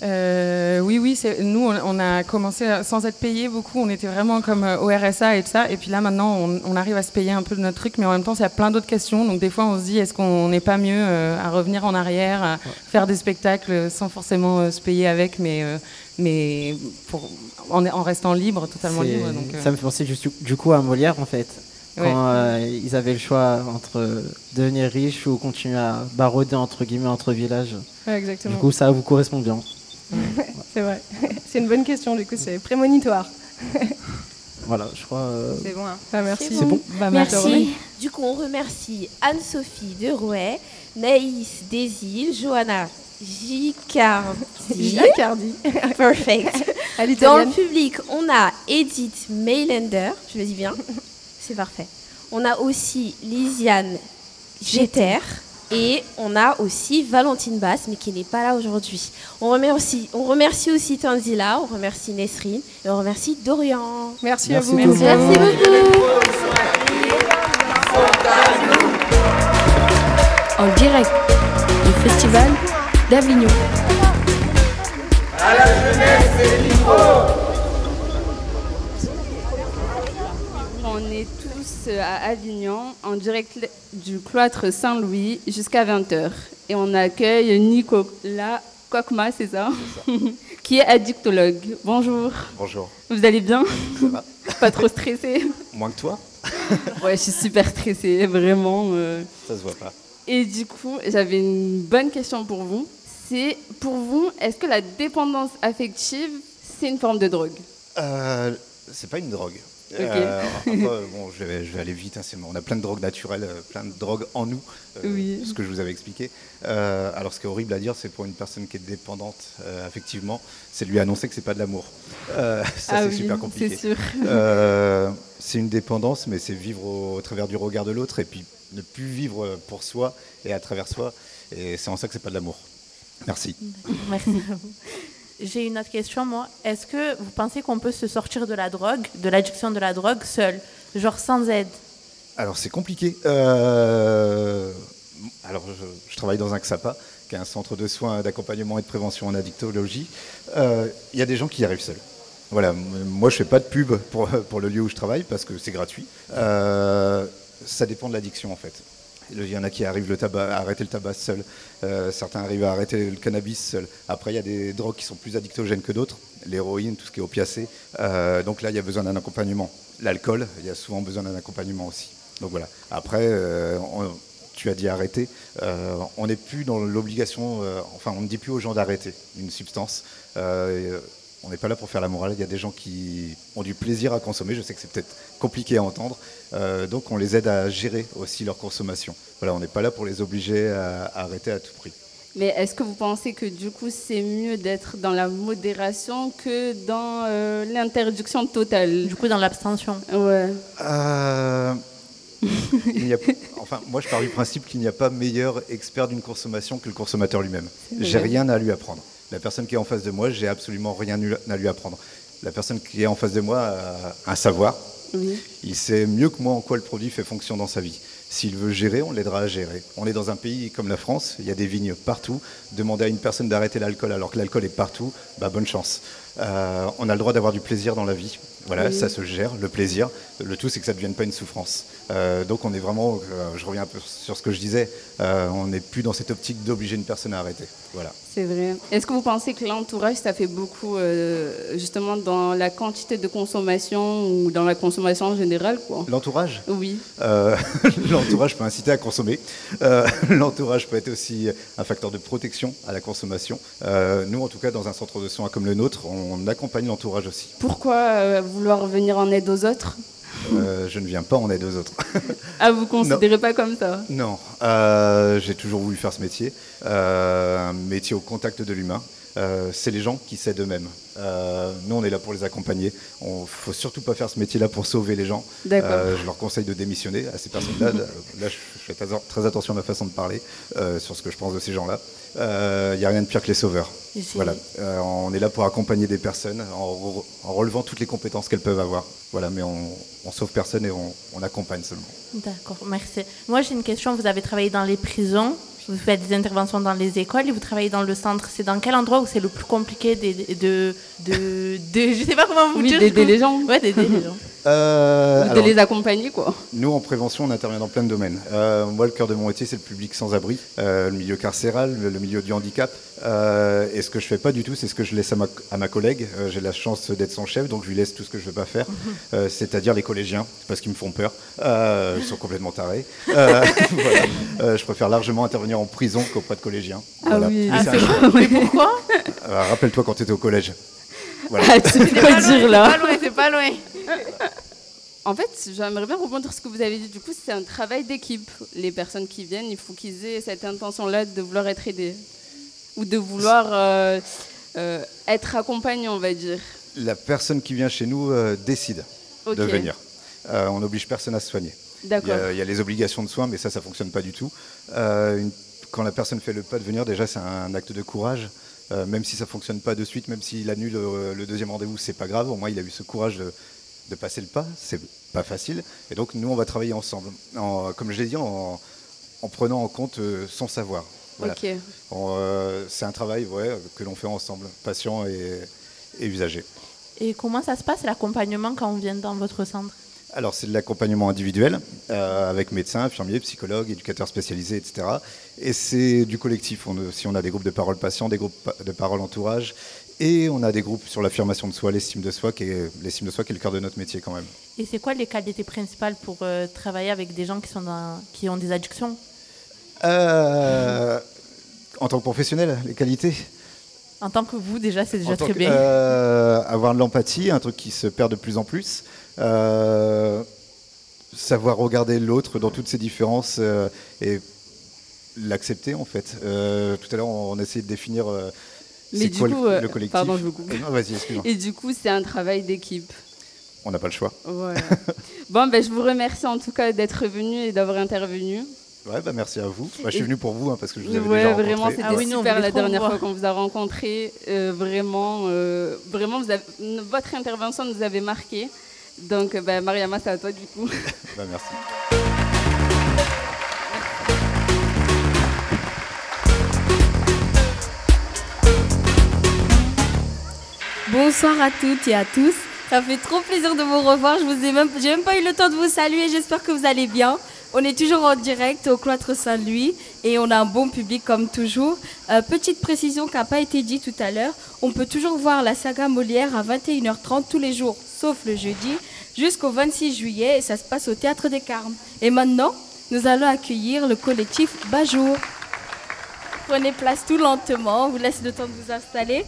Euh, oui, oui, nous, on, on a commencé à- sans être payé beaucoup. On était vraiment comme euh, au RSA et tout ça. Et puis là, maintenant, on, on arrive à se payer un peu de notre truc, mais en même temps, il y a plein d'autres questions. Donc, des fois, on se dit, est-ce qu'on n'est pas mieux euh, à revenir en arrière, à faire des spectacles sans forcément se payer avec, mais, mais pour, en, en restant libre, totalement libre. Donc, Ça me fait penser du, du coup à Molière en fait. Quand Ouais. euh, ils avaient le choix entre devenir riche ou continuer à barauder entre guillemets entre villages. Ouais, exactement. Du coup, ça vous correspond bien. c'est vrai. c'est une bonne question, du coup, c'est prémonitoire. Voilà, je crois. euh, C'est bon, hein. Ah, merci. C'est bon. Bah, Merci. Du coup, on remercie Anne-Sophie de Rouet, Naïs Desil, Johanna Gicardi. Gicardi. Perfect. À Dans le public, on a Edith Mailander, je le dis bien, c'est parfait. On a aussi Lisiane Jeter. Et on a aussi Valentine Basse, mais qui n'est pas là aujourd'hui. On remercie, on remercie aussi Tanzila, on remercie Nesrine et on remercie Dorian. Merci, Merci à vous. monde. Merci beaucoup. en direct du Festival d'Avignon. À la jeunesse, c'est micro. On est euh, à Avignon, en direct du cloître Saint-Louis jusqu'à 20h. Et on accueille Nicolas Kokma, c'est ça, qui est addictologue. Bonjour. Bonjour. Vous allez bien? Ça va Pas trop stressé? Moins que toi? Ouais, je suis super stressée, vraiment. euh. Ça se voit pas. Et du coup, j'avais une bonne question pour vous. C'est, pour vous, est-ce que la dépendance affective, c'est une forme de drogue? Euh, c'est pas une drogue. Euh, après, bon, je vais, je vais aller vite. hein, on a plein de drogues naturelles, euh, plein de drogues en nous, euh, Oui. ce que je vous avais expliqué. Euh, alors, ce qui est horrible à dire, c'est pour une personne qui est dépendante, effectivement, c'est de lui annoncer que c'est pas de l'amour. Ça, Ah c'est oui, super compliqué. c'est sûr. C'est une dépendance, mais c'est vivre au, au travers du regard de l'autre et puis ne plus vivre pour soi et à travers soi. Et c'est en ça que c'est pas de l'amour. Merci. Merci à vous. J'ai une autre question, moi. Est-ce que vous pensez qu'on peut se sortir de la drogue, de l'addiction de la drogue, seul, genre sans aide? Alors c'est compliqué. Euh, alors je, travaille dans un XAPA, qui est un centre de soins, d'accompagnement et de prévention en addictologie. Euh, Il y a des gens qui y arrivent seuls. Voilà, moi je fais pas de pub pour, pour le lieu où je travaille parce que c'est gratuit. Euh, ça dépend de l'addiction en fait. Il y en a qui arrivent à arrêter le tabac seul. Euh, certains arrivent à arrêter le cannabis seul. Après, il y a des drogues qui sont plus addictogènes que d'autres. L'héroïne, tout ce qui est opiacé. Euh, donc là, il y a besoin d'un accompagnement. L'alcool, il y a souvent besoin d'un accompagnement aussi. Donc voilà. Après, euh, tu as dit arrêter, on n'est plus dans l'obligation, enfin on ne dit plus aux gens d'arrêter une substance. On n'est pas là pour faire la morale, il y a des gens qui ont du plaisir à consommer, je sais que c'est peut-être compliqué à entendre, euh, donc on les aide à gérer aussi leur consommation. Voilà, on n'est pas là pour les obliger à, à arrêter à tout prix. Mais est-ce que vous pensez que du coup c'est mieux d'être dans la modération que dans euh, l'interdiction totale? Du coup dans l'abstention. Ouais. Euh, il y a- enfin, moi, je pars du principe qu'il n'y a pas meilleur expert d'une consommation que le consommateur lui-même. J'ai rien à lui apprendre. La personne qui est en face de moi, j'ai absolument rien à lui apprendre. La personne qui est en face de moi a un savoir. Oui. Il sait mieux que moi en quoi le produit fait fonction dans sa vie. S'il veut gérer, on l'aidera à gérer. On est dans un pays comme la France, il y a des vignes partout. Demander à une personne d'arrêter l'alcool alors que l'alcool est partout, bah, bonne chance. Euh, on a le droit d'avoir du plaisir dans la vie. Voilà, Oui. ça se gère, le plaisir. Le tout, c'est que ça ne devienne pas une souffrance. Euh, donc on est vraiment, euh, je reviens un peu sur ce que je disais, euh, on n'est plus dans cette optique d'obliger une personne à arrêter. Voilà. C'est vrai. Est-ce que vous pensez que l'entourage, ça fait beaucoup justement dans la quantité de consommation ou dans la consommation en général L'entourage? Oui. L'entourage peut inciter à consommer. L'entourage peut être aussi un facteur de protection à la consommation. Nous, en tout cas, dans un centre de soins comme le nôtre, on accompagne l'entourage aussi. Pourquoi vouloir venir en aide aux autres? Euh, je ne viens pas en aide aux autres. Ah, vous considérez pas comme ça? Non, euh, j'ai toujours voulu faire ce métier, euh, un métier au contact de l'humain. Euh, c'est les gens qui s'aident eux-mêmes. Euh, nous, on est là pour les accompagner. Il ne faut surtout pas faire ce métier-là pour sauver les gens. Euh, je leur conseille de démissionner à ces personnes-là. là, je fais très, attention à ma façon de parler sur ce que je pense de ces gens-là. Il n'y a rien de pire que les sauveurs. Voilà. On est là pour accompagner des personnes en relevant toutes les compétences qu'elles peuvent avoir. Voilà, mais on, on sauve personne et on, on accompagne seulement. D'accord, merci. Moi, j'ai une question. Vous avez travaillé dans les prisons, vous faites des interventions dans les écoles et vous travaillez dans le centre. C'est dans quel endroit où c'est le plus compliqué de, de, de, de- je sais pas comment vous Oui, dire. d'aider les gens. Ouais, d'aider les gens. Euh, Ou alors, de les accompagner, quoi. Nous, en prévention, on intervient dans plein de domaines. Euh, moi, le cœur de mon métier, c'est le public sans abri, euh, le milieu carcéral, le, le milieu du handicap. Euh, et ce que je fais pas du tout, c'est ce que je laisse à ma, à ma collègue. Euh, J'ai la chance d'être son chef, donc je lui laisse tout ce que je ne veux pas faire, euh, c'est-à-dire les collégiens, parce qu'ils me font peur. Ils sont complètement tarés. Voilà. Je préfère largement intervenir en prison qu'auprès de collégiens. Ah oui. Mais Ah. Mais pourquoi? Rappelle-toi quand tu étais au collège. Voilà. Ah, tu C'est pas loin, dire là C'est pas loin, c'est pas loin. En fait, j'aimerais bien rebondir sur ce que vous avez dit. Du coup, c'est un travail d'équipe. Les personnes qui viennent, il faut qu'ils aient cette intention-là de vouloir être aidés. Ou de vouloir euh, euh, être accompagnés, on va dire. La personne qui vient chez nous euh, décide de venir. Euh, on n'oblige personne à se soigner. Il y, D'accord. a, il y a les obligations de soins, mais ça, ça fonctionne pas du tout. Euh, une- quand la personne fait le pas de venir, déjà, c'est un acte de courage. Euh, même si ça fonctionne pas de suite, même s'il annule euh, le deuxième rendez-vous, c'est pas grave. Au moins, il a eu ce courage de, de passer le pas. C'est pas facile. Et donc, nous, on va travailler ensemble. En- comme je l'ai dit, en, en prenant en compte euh, son savoir. Voilà. C'est un travail ouais, que l'on fait ensemble, patient et, et usager. Et comment ça se passe l'accompagnement quand on vient dans votre centre? Alors, c'est de l'accompagnement individuel euh, avec médecins, infirmiers, psychologues, éducateurs spécialisés, etc. Et c'est du collectif. On a, aussi, on a des groupes de parole patients, des groupes de parole entourage, et on a des groupes sur l'affirmation de soi, l'estime de soi, qui est l'estime de soi qui est le cœur de notre métier quand même. Et c'est quoi les qualités principales pour euh, travailler avec des gens qui, sont dans- qui ont des addictions? Euh, en tant que professionnel, les qualités? En tant que vous, déjà, c'est déjà En très que- bien. euh, avoir de l'empathie, un truc qui se perd de plus en plus. Euh, savoir regarder l'autre dans toutes ses différences euh, et l'accepter en fait. Euh, tout à l'heure, on, on essayait de définir euh, Mais c'est du quoi coup, le, le collectif. pardon, je vous coupe. Non, vas-y, excuse-moi. Et du coup, c'est un travail d'équipe. On n'a pas le choix. Voilà. bon, ben, je vous remercie en tout cas d'être venu et d'avoir intervenu. Ouais, bah, merci à vous. Bah, je suis venu pour vous hein, parce que je vous avais Ouais, déjà vraiment, rencontré. c'était Ah oui, super la dernière fois qu'on vous a rencontré. Euh, vraiment, euh, vraiment, vous avez- votre intervention nous avait marqué. Donc, ben, Mariama, c'est à toi du coup. Bah, merci. Bonsoir à toutes et à tous. Ça fait trop plaisir de vous revoir. Je vous ai même, j'ai même pas eu le temps de vous saluer. J'espère que vous allez bien. On est toujours en direct au cloître Saint-Louis et on a un bon public comme toujours. Euh, petite précision qui n'a pas été dit tout à l'heure. On peut toujours voir la saga Molière à 21h30 tous les jours, sauf le jeudi, jusqu'au 26 juillet et ça se passe au Théâtre des Carmes. Et maintenant, nous allons accueillir le collectif Bajour. Prenez place tout lentement, on vous laisse le temps de vous installer.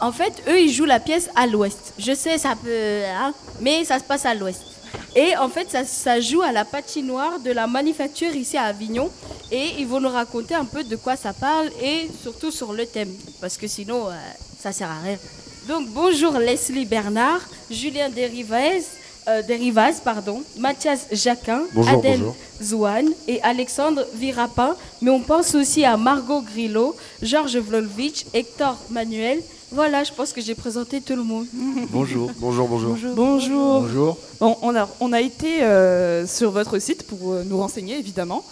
En fait, eux, ils jouent la pièce à l'ouest. Je sais, ça peut... hein, mais ça se passe à l'ouest. Et en fait, ça, ça joue à la patinoire de la manufacture ici à Avignon. Et ils vont nous raconter un peu de quoi ça parle et surtout sur le thème. Parce que sinon, euh, ça sert à rien. Donc, bonjour Leslie Bernard, Julien Derivaz, euh, Derivaz, pardon, Mathias Jacquin, Bonjour, Adèle bonjour. Zouane et Alexandre Virapin. Mais on pense aussi à Margot Grillo, Georges Vlolovitch, Hector Manuel. Voilà, je pense que j'ai présenté tout le monde. Bonjour. Bonjour, bonjour. Bonjour. Bonjour. Bon, on, a, on a été euh, sur votre site pour euh, nous renseigner, évidemment.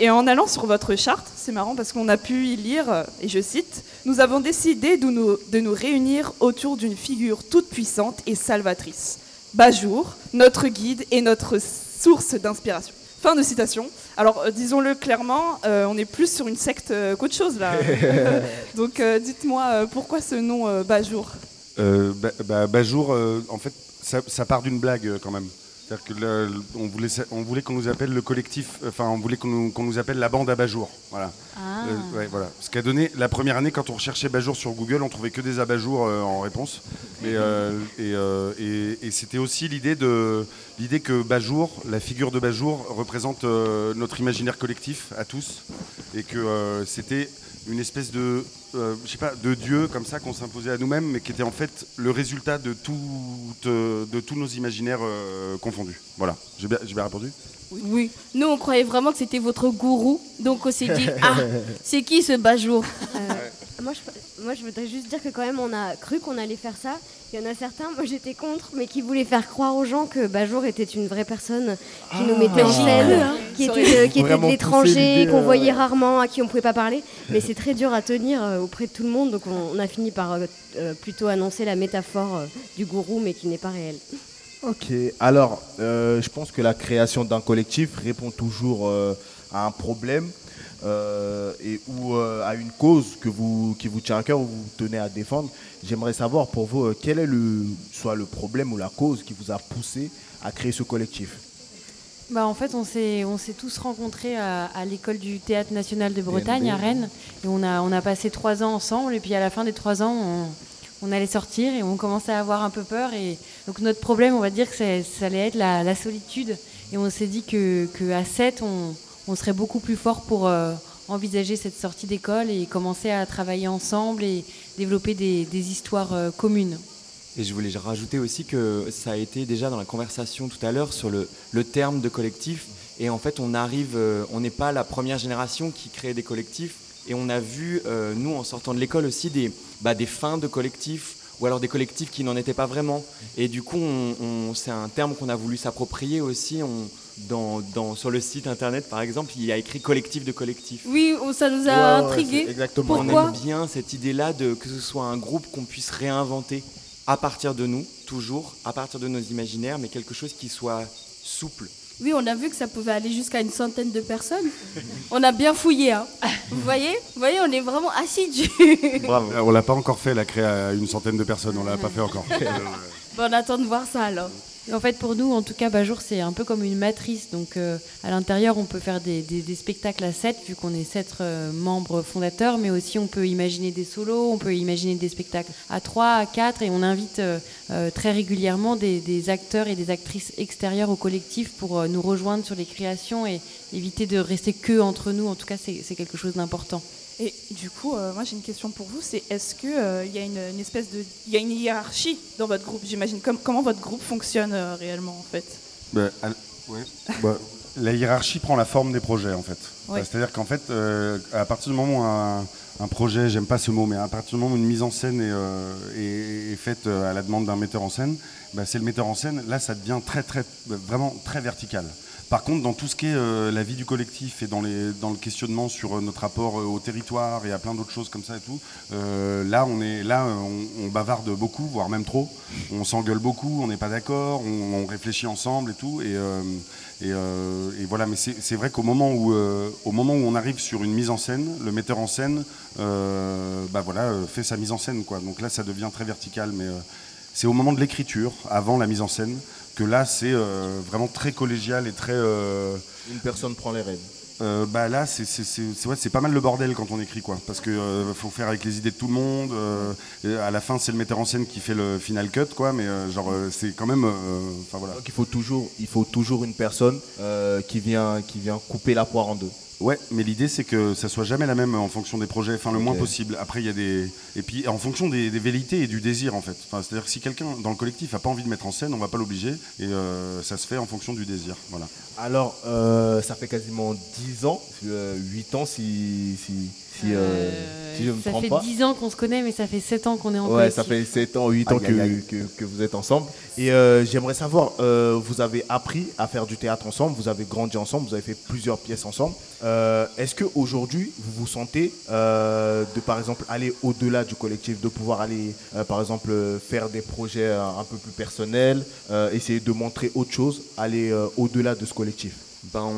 Et en allant sur votre charte, c'est marrant parce qu'on a pu y lire, et je cite, Nous avons décidé de nous, de nous réunir autour d'une figure toute puissante et salvatrice. Bajour, notre guide et notre source d'inspiration. Fin de citation. Alors, euh, disons-le clairement, euh, on est plus sur une secte euh, qu'autre chose là. Donc, euh, dites-moi, pourquoi ce nom Bajour? Bah, bah, Bajour, en fait, ça, ça part d'une blague quand même. C'est-à-dire que le- on voulait, qu'on nous appelle le collectif, enfin, on voulait qu'on nous, nous appelle la bande à Bajour. Voilà. Ah. Euh, ouais, voilà. Ce qui a donné la première année, quand on recherchait Bajour sur Google, on trouvait que des abat-jours euh, en réponse. Mais, euh, et euh, et- et c'était aussi l'idée de l'idée que Bajour, la figure de Bajour, représente notre imaginaire collectif à tous, et que c'était une espèce de, je sais pas, de dieu comme ça qu'on s'imposait à nous-mêmes, mais qui était en fait le résultat de tout, de tous nos imaginaires confondus. Voilà. J'ai bien, j'ai bien répondu? Oui. Nous, on croyait vraiment que c'était votre gourou. Donc, on s'est dit, ah, c'est qui ce Bajour Moi je, moi, je voudrais juste dire que quand même, on a cru qu'on allait faire ça. Il y en a certains, moi j'étais contre, mais qui voulaient faire croire aux gens que Bajour était une vraie personne qui nous mettait en scène, hein. qui était, de, qui était l'étranger, qu'on euh, voyait rarement, à qui on pouvait pas parler. Mais c'est très dur à tenir euh, auprès de tout le monde, donc on, on a fini par euh, euh, plutôt annoncer la métaphore euh, du gourou, mais qui n'est pas réelle. Ok, alors euh, je pense que la création d'un collectif répond toujours euh, à un problème euh, et ou à une cause que vous, qui vous tient à cœur ou vous tenez à défendre. J'aimerais savoir pour vous quel est le, soit le problème ou la cause qui vous a poussé à créer ce collectif? Bah, en fait, on s'est, on s'est tous rencontrés à, à l'école du Théâtre National de Bretagne, à Rennes. Et on a, on a passé trois ans ensemble. Et puis à la fin des trois ans, on, on allait sortir et on commençait à avoir un peu peur. Et donc notre problème, on va dire que ça allait être la, solitude. Et on s'est dit que, à 7, on, serait beaucoup plus fort pour euh, envisager cette sortie d'école et commencer à travailler ensemble et développer des, histoires euh, communes. Et je voulais rajouter aussi que ça a été déjà dans la conversation tout à l'heure sur le, terme de collectif. Et en fait, on euh, on n'est pas la première génération qui crée des collectifs. Et on a vu, euh, nous, en sortant de l'école aussi, des, bah, des fins de collectifs ou alors des collectifs qui n'en étaient pas vraiment. Et du coup, on, on- c'est un terme qu'on a voulu s'approprier aussi. On, dans, dans- sur le site internet, par exemple, il y a écrit collectif de collectif. Oui, oh, ça nous a intrigués. On Pourquoi aime bien cette idée-là de que ce soit un groupe qu'on puisse réinventer à partir de nous, toujours, à partir de nos imaginaires, mais quelque chose qui soit souple. Oui, on a vu que ça pouvait aller jusqu'à une centaine de personnes. On a bien fouillé, hein. Vous voyez Vous voyez, on est vraiment assidus. Euh, On l'a pas encore fait, la créer à une centaine de personnes. On l'a pas fait encore. Bon, on attend de voir ça alors. En fait, pour nous, en tout cas, Bajour, c'est un peu comme une matrice. Donc, euh, à l'intérieur, on peut faire des, spectacles à 7, vu qu'on est 7 membres fondateurs, mais aussi on peut imaginer des solos, on peut imaginer des spectacles à 3, à 4, et on invite euh, euh, très régulièrement des, acteurs et des actrices extérieurs au collectif pour euh, nous rejoindre sur les créations et éviter de rester que entre nous. En tout cas, c'est quelque chose d'important. Et du coup, euh, moi j'ai une question pour vous, c'est est-ce qu'il y a une, une espèce de, il y a une hiérarchie dans votre groupe, j'imagine? Com- comment votre groupe fonctionne euh, réellement en fait? Bah, al- ouais. Bah, la hiérarchie prend la forme des projets en fait. Ouais. Euh, C'est-à-dire qu'en fait, euh, à partir du moment où un, un projet, j'aime pas ce mot, mais à partir du moment où une mise en scène est, euh, est- est faite euh, à la demande d'un metteur en scène, bah, c'est le metteur en scène. Là, ça devient très, très, vraiment très vertical. Par contre, dans tout ce qui est euh, la vie du collectif et dans, le questionnement sur euh, notre rapport euh, au territoire et à plein d'autres choses comme ça et tout, là, on, est, là on, bavarde beaucoup, voire même trop. On s'engueule beaucoup, on n'est pas d'accord, on, réfléchit ensemble et tout. Et, voilà, mais c'est vrai qu'au moment, où, on arrive sur une mise en scène, le metteur en scène bah voilà, fait sa mise en scène. Donc là, ça devient très vertical. Mais c'est au moment de l'écriture, avant la mise en scène, que là, c'est euh, vraiment très collégial et très. euh, Une personne prend les rênes. euh, bah là, c'est c'est- c'est- c'est- ouais, c'est pas mal le bordel quand on écrit, quoi. Parce que euh, faut faire avec les idées de tout le monde. euh, et à la fin, c'est le metteur en scène qui fait le final cut, quoi. Mais euh, genre, euh, c'est quand même. euh, Enfin voilà. Donc il faut toujours, il faut toujours une personne euh, qui vient, qui vient couper la poire en deux. Ouais, mais l'idée c'est que ça soit jamais la même en fonction des projets, enfin le moins possible. Après il y a des et puis en fonction des, des velléités et du désir en fait. Enfin, c'est-à-dire que si quelqu'un dans le collectif a pas envie de mettre en scène, on va pas l'obliger et euh, ça se fait en fonction du désir. Voilà. Alors, euh, ça fait quasiment 10 ans, euh, 8 ans si, si, si, euh, si je ne me ça fait pas. 10 ans qu'on se connaît, mais ça fait 7 ans qu'on est en Ouais, collectif. ça fait 7 ans, 8 ans Aïe, que, aïe, que, que vous êtes ensemble. Et euh, j'aimerais savoir, euh, vous avez appris à faire du théâtre ensemble, vous avez grandi ensemble, vous avez fait plusieurs pièces ensemble. Euh, Est-ce qu'aujourd'hui, vous vous sentez euh, de, par exemple, aller au-delà du collectif, de pouvoir aller, euh, par exemple, euh, faire des projets euh, un peu plus personnels, euh, essayer de montrer autre chose, aller euh, au-delà de ce collectif? Ben,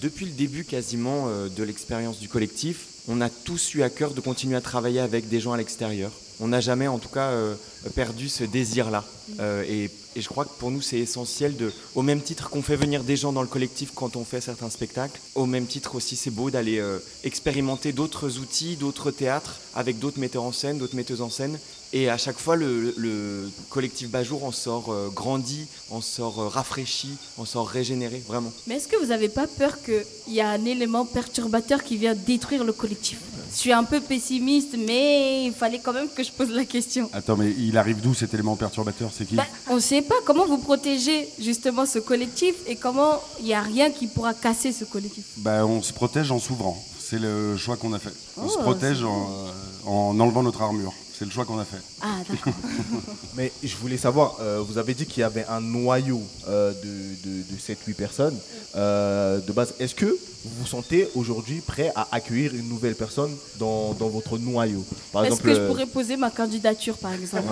depuis le début quasiment euh, de l'expérience du collectif, on a tous eu à cœur de continuer à travailler avec des gens à l'extérieur. On n'a jamais en tout cas euh, perdu ce désir-là. Euh, et, je crois que pour nous c'est essentiel de, au même titre qu'on fait venir des gens dans le collectif quand on fait certains spectacles, au même titre aussi c'est beau d'aller expérimenter d'autres outils, d'autres théâtres avec d'autres metteurs en scène, d'autres metteuses en scène. Et à chaque fois, le, le collectif Bajour en sort euh, grandi, en sort euh, rafraîchi, en sort régénéré, vraiment. Mais est-ce que vous n'avez pas peur qu'il y a un élément perturbateur qui vient détruire le collectif? Je suis un peu pessimiste, mais il fallait quand même que je pose la question. Attends, mais il arrive d'où cet élément perturbateur? C'est qui? Bah, on ne sait pas comment vous protégez justement ce collectif et comment il n'y a rien qui pourra casser ce collectif? Bah, on se protège en s'ouvrant. C'est le choix qu'on a fait. On se Oh, protège en, euh, en enlevant notre armure. C'est le choix qu'on a fait. Ah, d'accord. Mais je voulais savoir, euh, vous avez dit qu'il y avait un noyau euh, de, de, de 7-8 personnes euh, de base. Est-ce que vous vous sentez aujourd'hui prêt à accueillir une nouvelle personne dans, dans votre noyau? Par Est-ce exemple, que je pourrais poser ma candidature par exemple?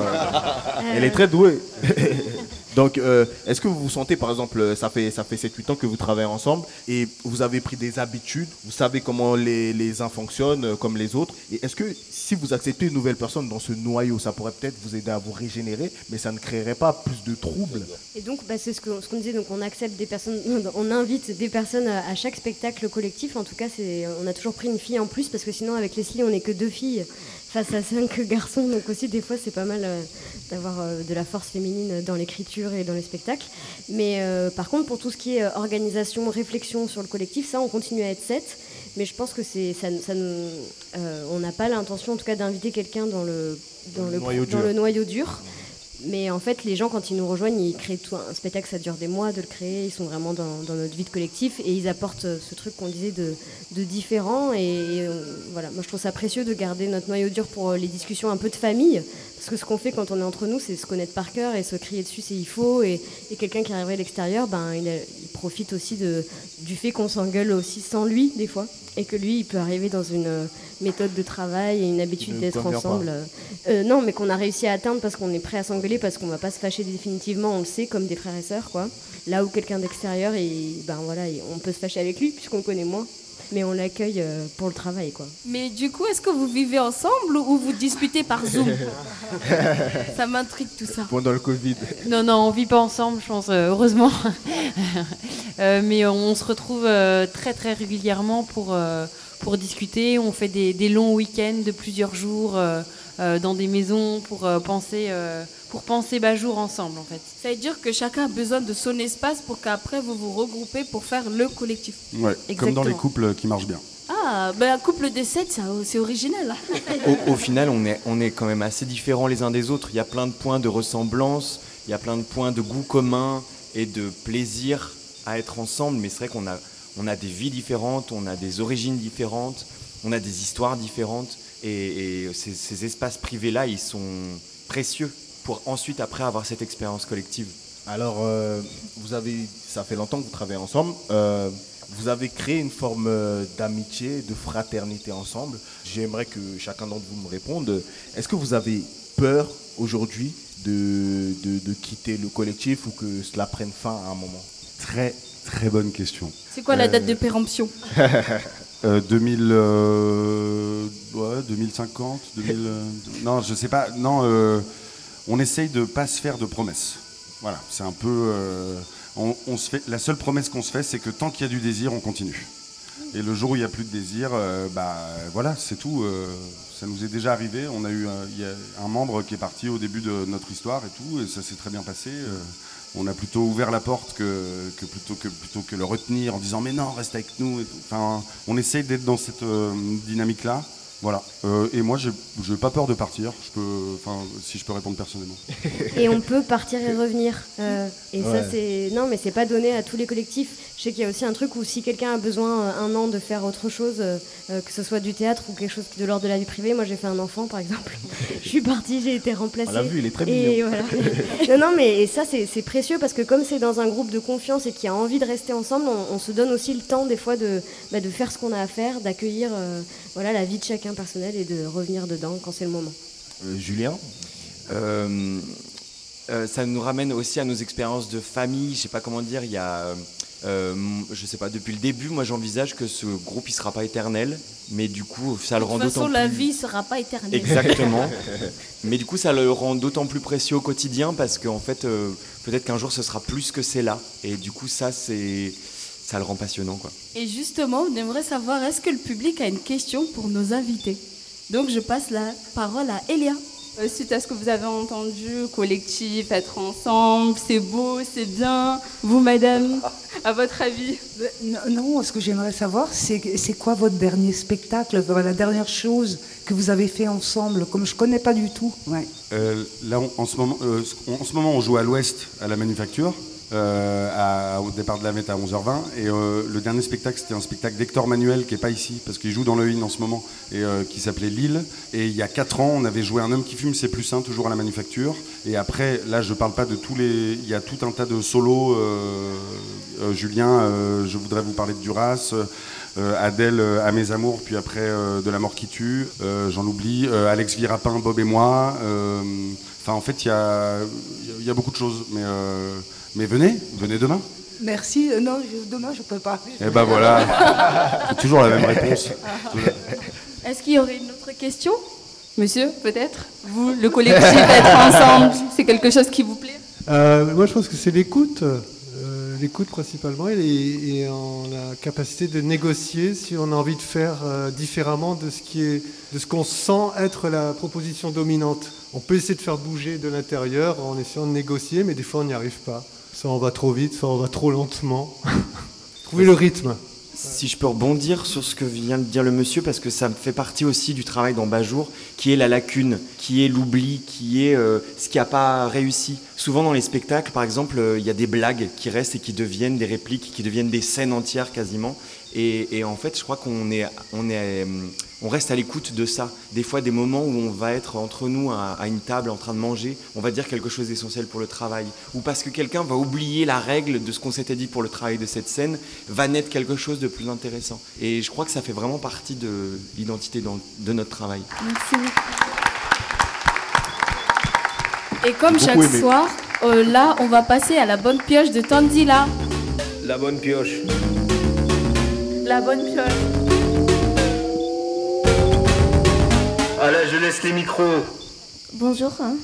Elle est très douée. Donc, euh, est-ce que vous vous sentez, par exemple, ça fait, ça fait 7-8 ans que vous travaillez ensemble et vous avez pris des habitudes, vous savez comment les, les uns fonctionnent euh, comme les autres. Et est-ce que si vous acceptez une nouvelle personne dans ce noyau, ça pourrait peut-être vous aider à vous régénérer, mais ça ne créerait pas plus de troubles? Et donc, bah, c'est ce qu'on disait, donc on accepte des personnes, on invite des personnes à, à chaque spectacle collectif. En tout cas, on a toujours pris une fille en plus parce que sinon, avec Leslie, on n'est que deux filles face à cinq garçons. Donc aussi, des fois, c'est pas mal euh, d'avoir euh, de la force féminine dans l'écriture et dans les spectacles. Mais euh, par contre, pour tout ce qui est organisation, réflexion sur le collectif, ça, on continue à être sept. Mais je pense que c'est, ça, ça on n'a pas l'intention, en tout cas, d'inviter quelqu'un dans le, dans le, noyau dans dur. le noyau dur. Mais en fait, les gens, quand ils nous rejoignent, ils créent tout un spectacle, ça dure des mois de le créer, ils sont vraiment dans, notre vie de collectif et ils apportent euh, ce truc qu'on disait de, différent. Et, et, euh, voilà, moi je trouve ça précieux de garder notre noyau dur pour euh, les discussions un peu de famille. Parce que ce qu'on fait quand on est entre nous, c'est se connaître par cœur et se crier dessus, c'est il faut. Et, et quelqu'un qui arriverait à l'extérieur, ben, il, a- il profite aussi de, du fait qu'on s'engueule aussi sans lui, des fois. Et que lui, il peut arriver dans une euh, méthode de travail et une habitude d'être ensemble. euh, euh, non, mais qu'on a réussi à atteindre parce qu'on est prêt à s'engueuler, parce qu'on va pas se fâcher définitivement, on le sait, comme des frères et sœurs, quoi. Là où quelqu'un d'extérieur, et ben voilà, et on peut se fâcher avec lui puisqu'on le connaît moins, mais on l'accueille euh, pour le travail, quoi. Mais du coup, est-ce que vous vivez ensemble ou vous disputez par Zoom? Ça m'intrigue tout ça. Pendant le Covid. Non, non, on vit pas ensemble, je pense, euh, heureusement. Euh, mais on se retrouve euh, très, très régulièrement pour, euh, pour discuter. On fait des, des longs week-ends de plusieurs jours euh, euh, dans des maisons pour euh, penser, euh, pour penser Bajour ensemble, en fait. Ça veut dire que chacun a besoin de son espace pour qu'après vous vous regroupez pour faire le collectif. Ouais, comme dans les couples qui marchent bien. Ah, ben un couple de 7, c'est original. Au, au final, on est, on est quand même assez différents les uns des autres. Il y a plein de points de ressemblance, il y a plein de points de goût commun et de plaisir à être ensemble. Mais c'est vrai qu'on a, on a des vies différentes, on a des origines différentes, on a des histoires différentes. Et, et ces, ces espaces privés-là, ils sont précieux pour ensuite, après, avoir cette expérience collective. Alors, euh, vous avez, ça fait longtemps que vous travaillez ensemble. Euh, vous avez créé une forme euh, d'amitié, de fraternité ensemble. J'aimerais que chacun d'entre vous me réponde. Est-ce que vous avez peur aujourd'hui de, de, de quitter le collectif ou que cela prenne fin à un moment? Très, très bonne question. C'est quoi la date Euh, de péremption Euh, 2000, euh, ouais, 2050, 2000, euh, non, je sais pas. Non, euh, on essaye de pas se faire de promesses. Voilà, c'est un peu. euh, on, on se fait, la seule promesse qu'on se fait, c'est que tant qu'il y a du désir, on continue. Et le jour où il n'y a plus de désir, euh, bah voilà, c'est tout. euh, ça nous est déjà arrivé. On a eu un, il y a un membre qui est parti au début de notre histoire et tout, et ça s'est très bien passé. On a plutôt ouvert la porte que, que plutôt que plutôt que le retenir en disant mais non, reste avec nous. Enfin, on essaye d'être dans cette euh, dynamique-là. Voilà. Euh, et moi, j'ai j'ai pas peur de partir. Je peux, enfin, si je peux répondre personnellement. Et on peut partir et revenir. Euh, et Ouais. ça, c'est. Non, mais c'est pas donné à tous les collectifs. Je sais qu'il y a aussi un truc où si quelqu'un a besoin euh, un an de faire autre chose, euh, que ce soit du théâtre ou quelque chose de l'ordre de la vie privée, moi j'ai fait un enfant par exemple. je suis partie, j'ai été remplacée. On l'a vu, il est très et mignon. Voilà. non, non, mais et ça c'est c'est précieux parce que comme c'est dans un groupe de confiance et qui a envie de rester ensemble, on, on se donne aussi le temps des fois de, bah, de faire ce qu'on a à faire, d'accueillir euh, voilà, la vie de chacun personnelle et de revenir dedans quand c'est le moment. Euh, Julien Euh, euh, ça nous ramène aussi à nos expériences de famille. Je sais pas comment dire. Il y a, euh, je sais pas. Depuis le début, moi, j'envisage que ce groupe, il sera pas éternel, mais du coup, ça le De rend toute façon, d'autant la plus. vie sera pas éternelle. Exactement. mais du coup, ça le rend d'autant plus précieux au quotidien parce qu'en fait, euh, peut-être qu'un jour, ce sera plus que c'est là. Et du coup, ça, c'est, ça le rend passionnant, quoi. Et justement, on aimerait savoir, est-ce que le public a une question pour nos invités? Donc, je passe la parole à Elia. Euh, Suite à ce que vous avez entendu, collectif, être ensemble, c'est beau, c'est bien. Vous, madame, à votre avis? Non, non, ce que j'aimerais savoir, c'est c'est quoi votre dernier spectacle, la dernière chose que vous avez fait ensemble, comme je connais pas du tout. Ouais. Euh, là, on- en, ce moment, euh, en ce moment, on joue à l'ouest, à la Manufacture, euh, à- au départ de la Mette à 11h20. Et euh, le dernier spectacle, c'était un spectacle d'Hector Manuel, qui n'est pas ici, parce qu'il joue dans le IN en ce moment, et euh, qui s'appelait Lille. Et il y a 4 ans, on avait joué Un homme qui fume, c'est plus sain, toujours à la Manufacture. Et après, là, je parle pas de tous les. Il y a tout un tas de solos. euh, euh, Julien, euh, je voudrais vous parler de Duras. Euh, Adèle euh, à mes amours, puis après euh, de la mort qui tue, euh, j'en oublie, euh, Alex Virapin, Bob et moi. euh, Enfin, en fait, il y a, il y a beaucoup de choses. Mais, euh, mais venez, venez demain. Merci. Euh, non, je- demain je peux pas. Et ben voilà, c'est toujours la même réponse. Est-ce qu'il y aurait une autre question Monsieur, peut-être? Vous, le collectif, être ensemble, c'est quelque chose qui vous plaît? Euh, moi, je pense que c'est l'écoute, euh, l'écoute principalement, et, en la capacité de négocier si on a envie de faire euh, différemment de ce qui est, de ce qu'on sent être la proposition dominante. On peut essayer de faire bouger de l'intérieur en essayant de négocier, mais des fois on n'y arrive pas. Soit on va trop vite, soit on va trop lentement. Trouver le rythme. Si je peux rebondir sur ce que vient de dire le monsieur, parce que ça fait partie aussi du travail dans Bajour, qui est la lacune, qui est l'oubli, qui est euh, ce qui n'a pas réussi. Souvent dans les spectacles, par exemple, euh, il y a des blagues qui restent et qui deviennent des répliques, qui deviennent des scènes entières quasiment. Et, et en fait, je crois qu'on est, on est, euh, on reste à l'écoute de ça. Des fois, des moments où on va être entre nous à, à une table en train de manger, on va dire quelque chose d'essentiel pour le travail. Ou parce que quelqu'un va oublier la règle de ce qu'on s'était dit pour le travail de cette scène, va naître quelque chose de plus intéressant. Et je crois que ça fait vraiment partie de l'identité de notre travail. Merci. Et comme Beaucoup chaque aimé. soir, euh, là, on va passer à la bonne pioche de Tanzila. La bonne pioche. La bonne pioche. Ah là, je laisse les micros. Bonjour, hein.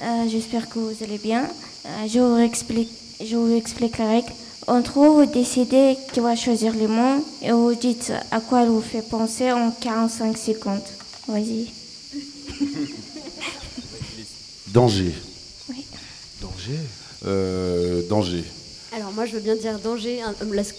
Euh, j'espère que vous allez bien. Euh, je, vous explique, je vous explique la règle. Entre vous, vous décidez qui va choisir les mots et vous dites à quoi elle vous fait penser en 45 secondes. Vas-y. Danger. Danger? Euh, danger. Alors moi je veux bien dire danger, hein,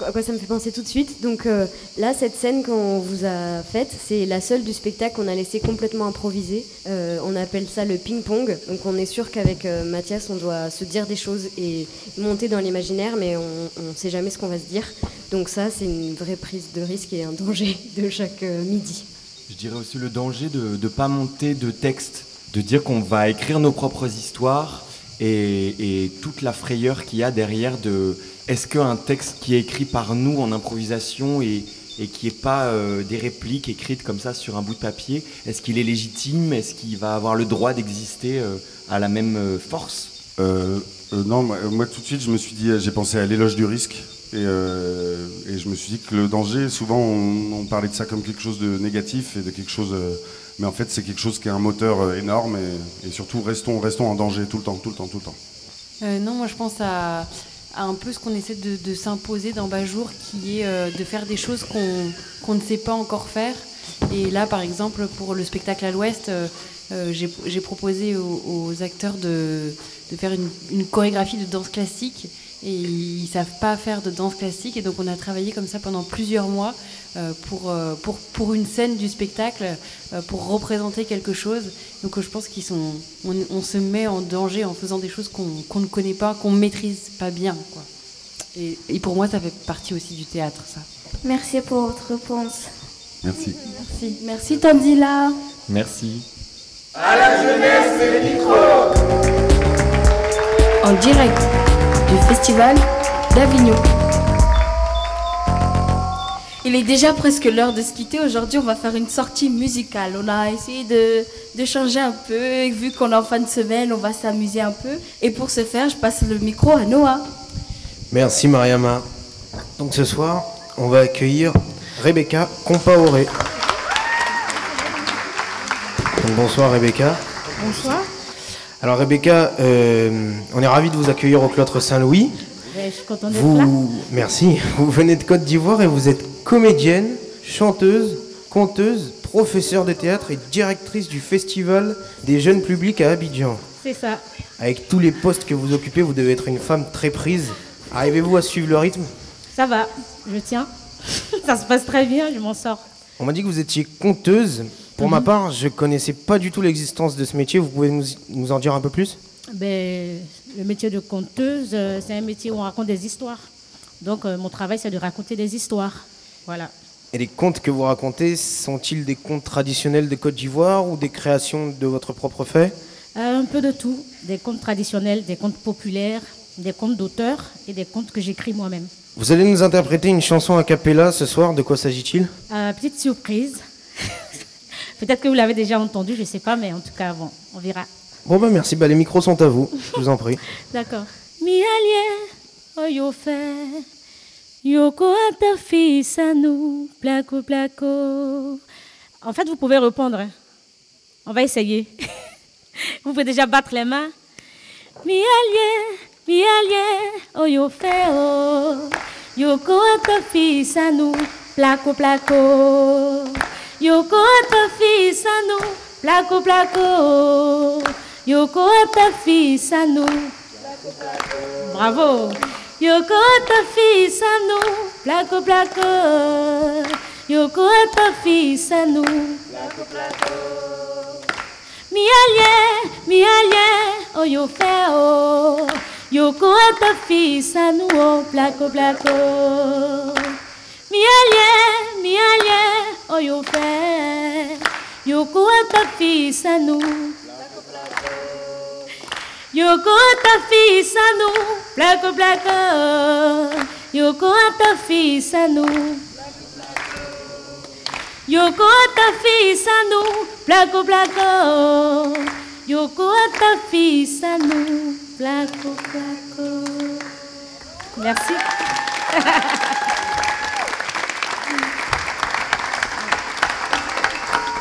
à quoi ça me fait penser tout de suite. Donc euh, là cette scène qu'on vous a faite, c'est la seule du spectacle qu'on a laissé complètement improviser. Euh, on appelle ça le ping-pong. Donc on est sûr qu'avec euh, Mathias on doit se dire des choses et monter dans l'imaginaire, mais on ne sait jamais ce qu'on va se dire. Donc ça c'est une vraie prise de risque et un danger de chaque midi. Je dirais aussi le danger de ne pas monter de texte, de dire qu'on va écrire nos propres histoires et, toute la frayeur qu'il y a derrière de est-ce qu'un texte qui est écrit par nous en improvisation et, et qui n'est pas euh, des répliques écrites comme ça sur un bout de papier, est-ce qu'il est légitime? Est-ce qu'il va avoir le droit d'exister euh, à la même euh, force? Non, moi, tout de suite, je me suis dit, j'ai pensé à l'éloge du risque. Et, et je me suis dit que le danger, souvent, on, on parlait de ça comme quelque chose de négatif et de quelque chose. Mais en fait, c'est quelque chose qui est un moteur euh, énorme. Et, surtout, restons, restons en danger tout le temps, tout le temps, tout le temps. Euh, non, moi je pense à, un peu ce qu'on essaie de, de s'imposer dans Bajour, qui est euh, de faire des choses qu'on qu'on ne sait pas encore faire. Et là, par exemple, pour le spectacle à l'Ouest, j'ai proposé aux, acteurs de, de faire une, une chorégraphie de danse classique. Et ils savent pas faire de danse classique. Et donc, on a travaillé comme ça pendant plusieurs mois pour, euh, pour, pour une scène du spectacle, euh, pour représenter quelque chose. Donc, euh, je pense qu'ils sont, on, on se met en danger en faisant des choses qu'on qu'on ne connaît pas, qu'on maîtrise pas bien. Quoi. Et, et pour moi, ça fait partie aussi du théâtre, ça. Merci pour votre réponse. Merci. Merci. Merci Tandila. Merci. À la jeunesse, les micros En direct du Festival d'Avignon. Il est déjà presque l'heure de se quitter. Aujourd'hui, on va faire une sortie musicale. On a essayé de, de changer un peu. Et vu qu'on est en fin de semaine, on va s'amuser un peu. Et pour ce faire, je passe le micro à Noah. Merci Mariama. Donc ce soir, on va accueillir Rebecca Compaoré. Donc, bonsoir Rebecca. Bonsoir. Alors Rebecca, euh, on est ravis de vous accueillir au cloître Saint-Louis. Je suis contente d'être là. Vous, merci. Vous venez de Côte d'Ivoire et vous êtes comédienne, chanteuse, conteuse, professeure de théâtre et directrice du festival des jeunes publics à Abidjan. C'est ça. Avec tous les postes que vous occupez, vous devez être une femme très prise. Arrivez-vous à suivre le rythme? Ça va, je tiens. ça se passe très bien, je m'en sors. On m'a dit que vous étiez conteuse. Pour ma Mhm. part, je connaissais pas du tout l'existence de ce métier. Vous pouvez nous, nous en dire un peu plus? Ben, le métier de conteuse, euh, c'est un métier où on raconte des histoires. Donc, euh, mon travail, c'est de raconter des histoires. Voilà. Et les contes que vous racontez, sont-ils des contes traditionnels de Côte d'Ivoire ou des créations de votre propre fait Euh, un peu de tout. Des contes traditionnels, des contes populaires, des contes d'auteurs et des contes que j'écris moi-même. Vous allez nous interpréter une chanson a cappella ce soir. De quoi s'agit-il Euh, petite surprise. Peut-être que vous l'avez déjà entendu, je ne sais pas, mais en tout cas, bon, on verra. Bon bah merci, bah, les micros sont à vous. Je vous en prie. D'accord. Yoko ata fils à nous, placo placo. En fait, vous pouvez répondre. hein. On va essayer. vous pouvez déjà battre les mains. Mi allié, mi allié, yo fait, oh. Yoko ata fils à nous, placo placo. Yoko ata fils à nous, placo placo. Yoko ata fils à nous. Bravo. Yoko ata fils à nous, placo placo. Yoko ata fils à nous. Mi allié, mi allié, oh yo fait oh. Yoko ata fils à nous, oh placo placo. Mi allié, mi allié, oh yo fait. Yoko ata fils à nous. Yoko ata fils à nous, placo placo. Yoko ata fils à nous. Yoko ata fils à nous, placo placo. Yoko ata fils à nous, placo placo. Merci.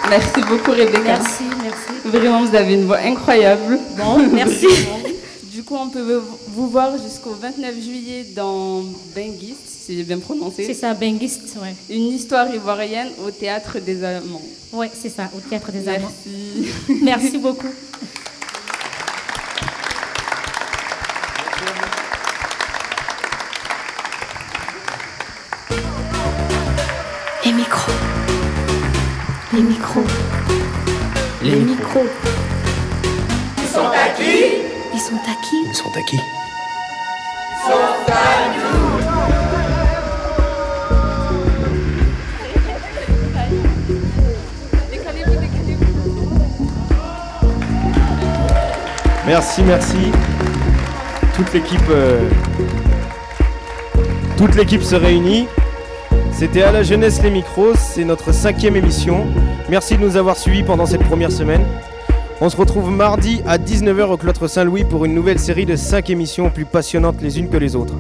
Merci beaucoup Rebecca. Merci. Vraiment, vous avez une voix incroyable. Bon, merci. du coup, on peut vous voir jusqu'au 29 juillet dans Bengist, si j'ai bien prononcé. C'est ça, Bengist, ouais. Une histoire ivoirienne au théâtre des Amants. Ouais, c'est ça, au théâtre des Merci. Amants. Merci beaucoup. Les micros. Les micros. Les Les micros. micros. Ils sont à qui Ils sont à qui Ils sont à qui Sont à nous Merci, merci. Toute l'équipe, euh, toute l'équipe se réunit. C'était à la jeunesse les micros, c'est notre cinquième émission. Merci de nous avoir suivis pendant cette première semaine. On se retrouve mardi à 19h au Cloître Saint-Louis pour une nouvelle série de 5 émissions plus passionnantes les unes que les autres.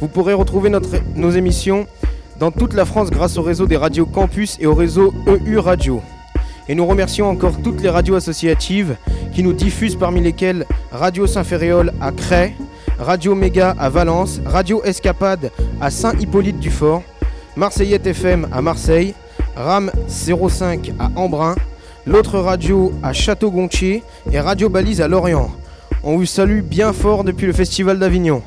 Vous pourrez retrouver notre- nos émissions dans toute la France grâce au réseau des radios Campus et au réseau EU Radio. Et nous remercions encore toutes les radios associatives qui nous diffusent, parmi lesquelles Radio Saint-Ferréol à Cray, Radio Méga à Valence, Radio Escapade à Saint-Hippolyte-du-Fort, Marseillette FM à Marseille, RAM 05 à Embrun, l'autre radio à Château-Gontier et Radio Balise à Lorient. On vous salue bien fort depuis le Festival d'Avignon.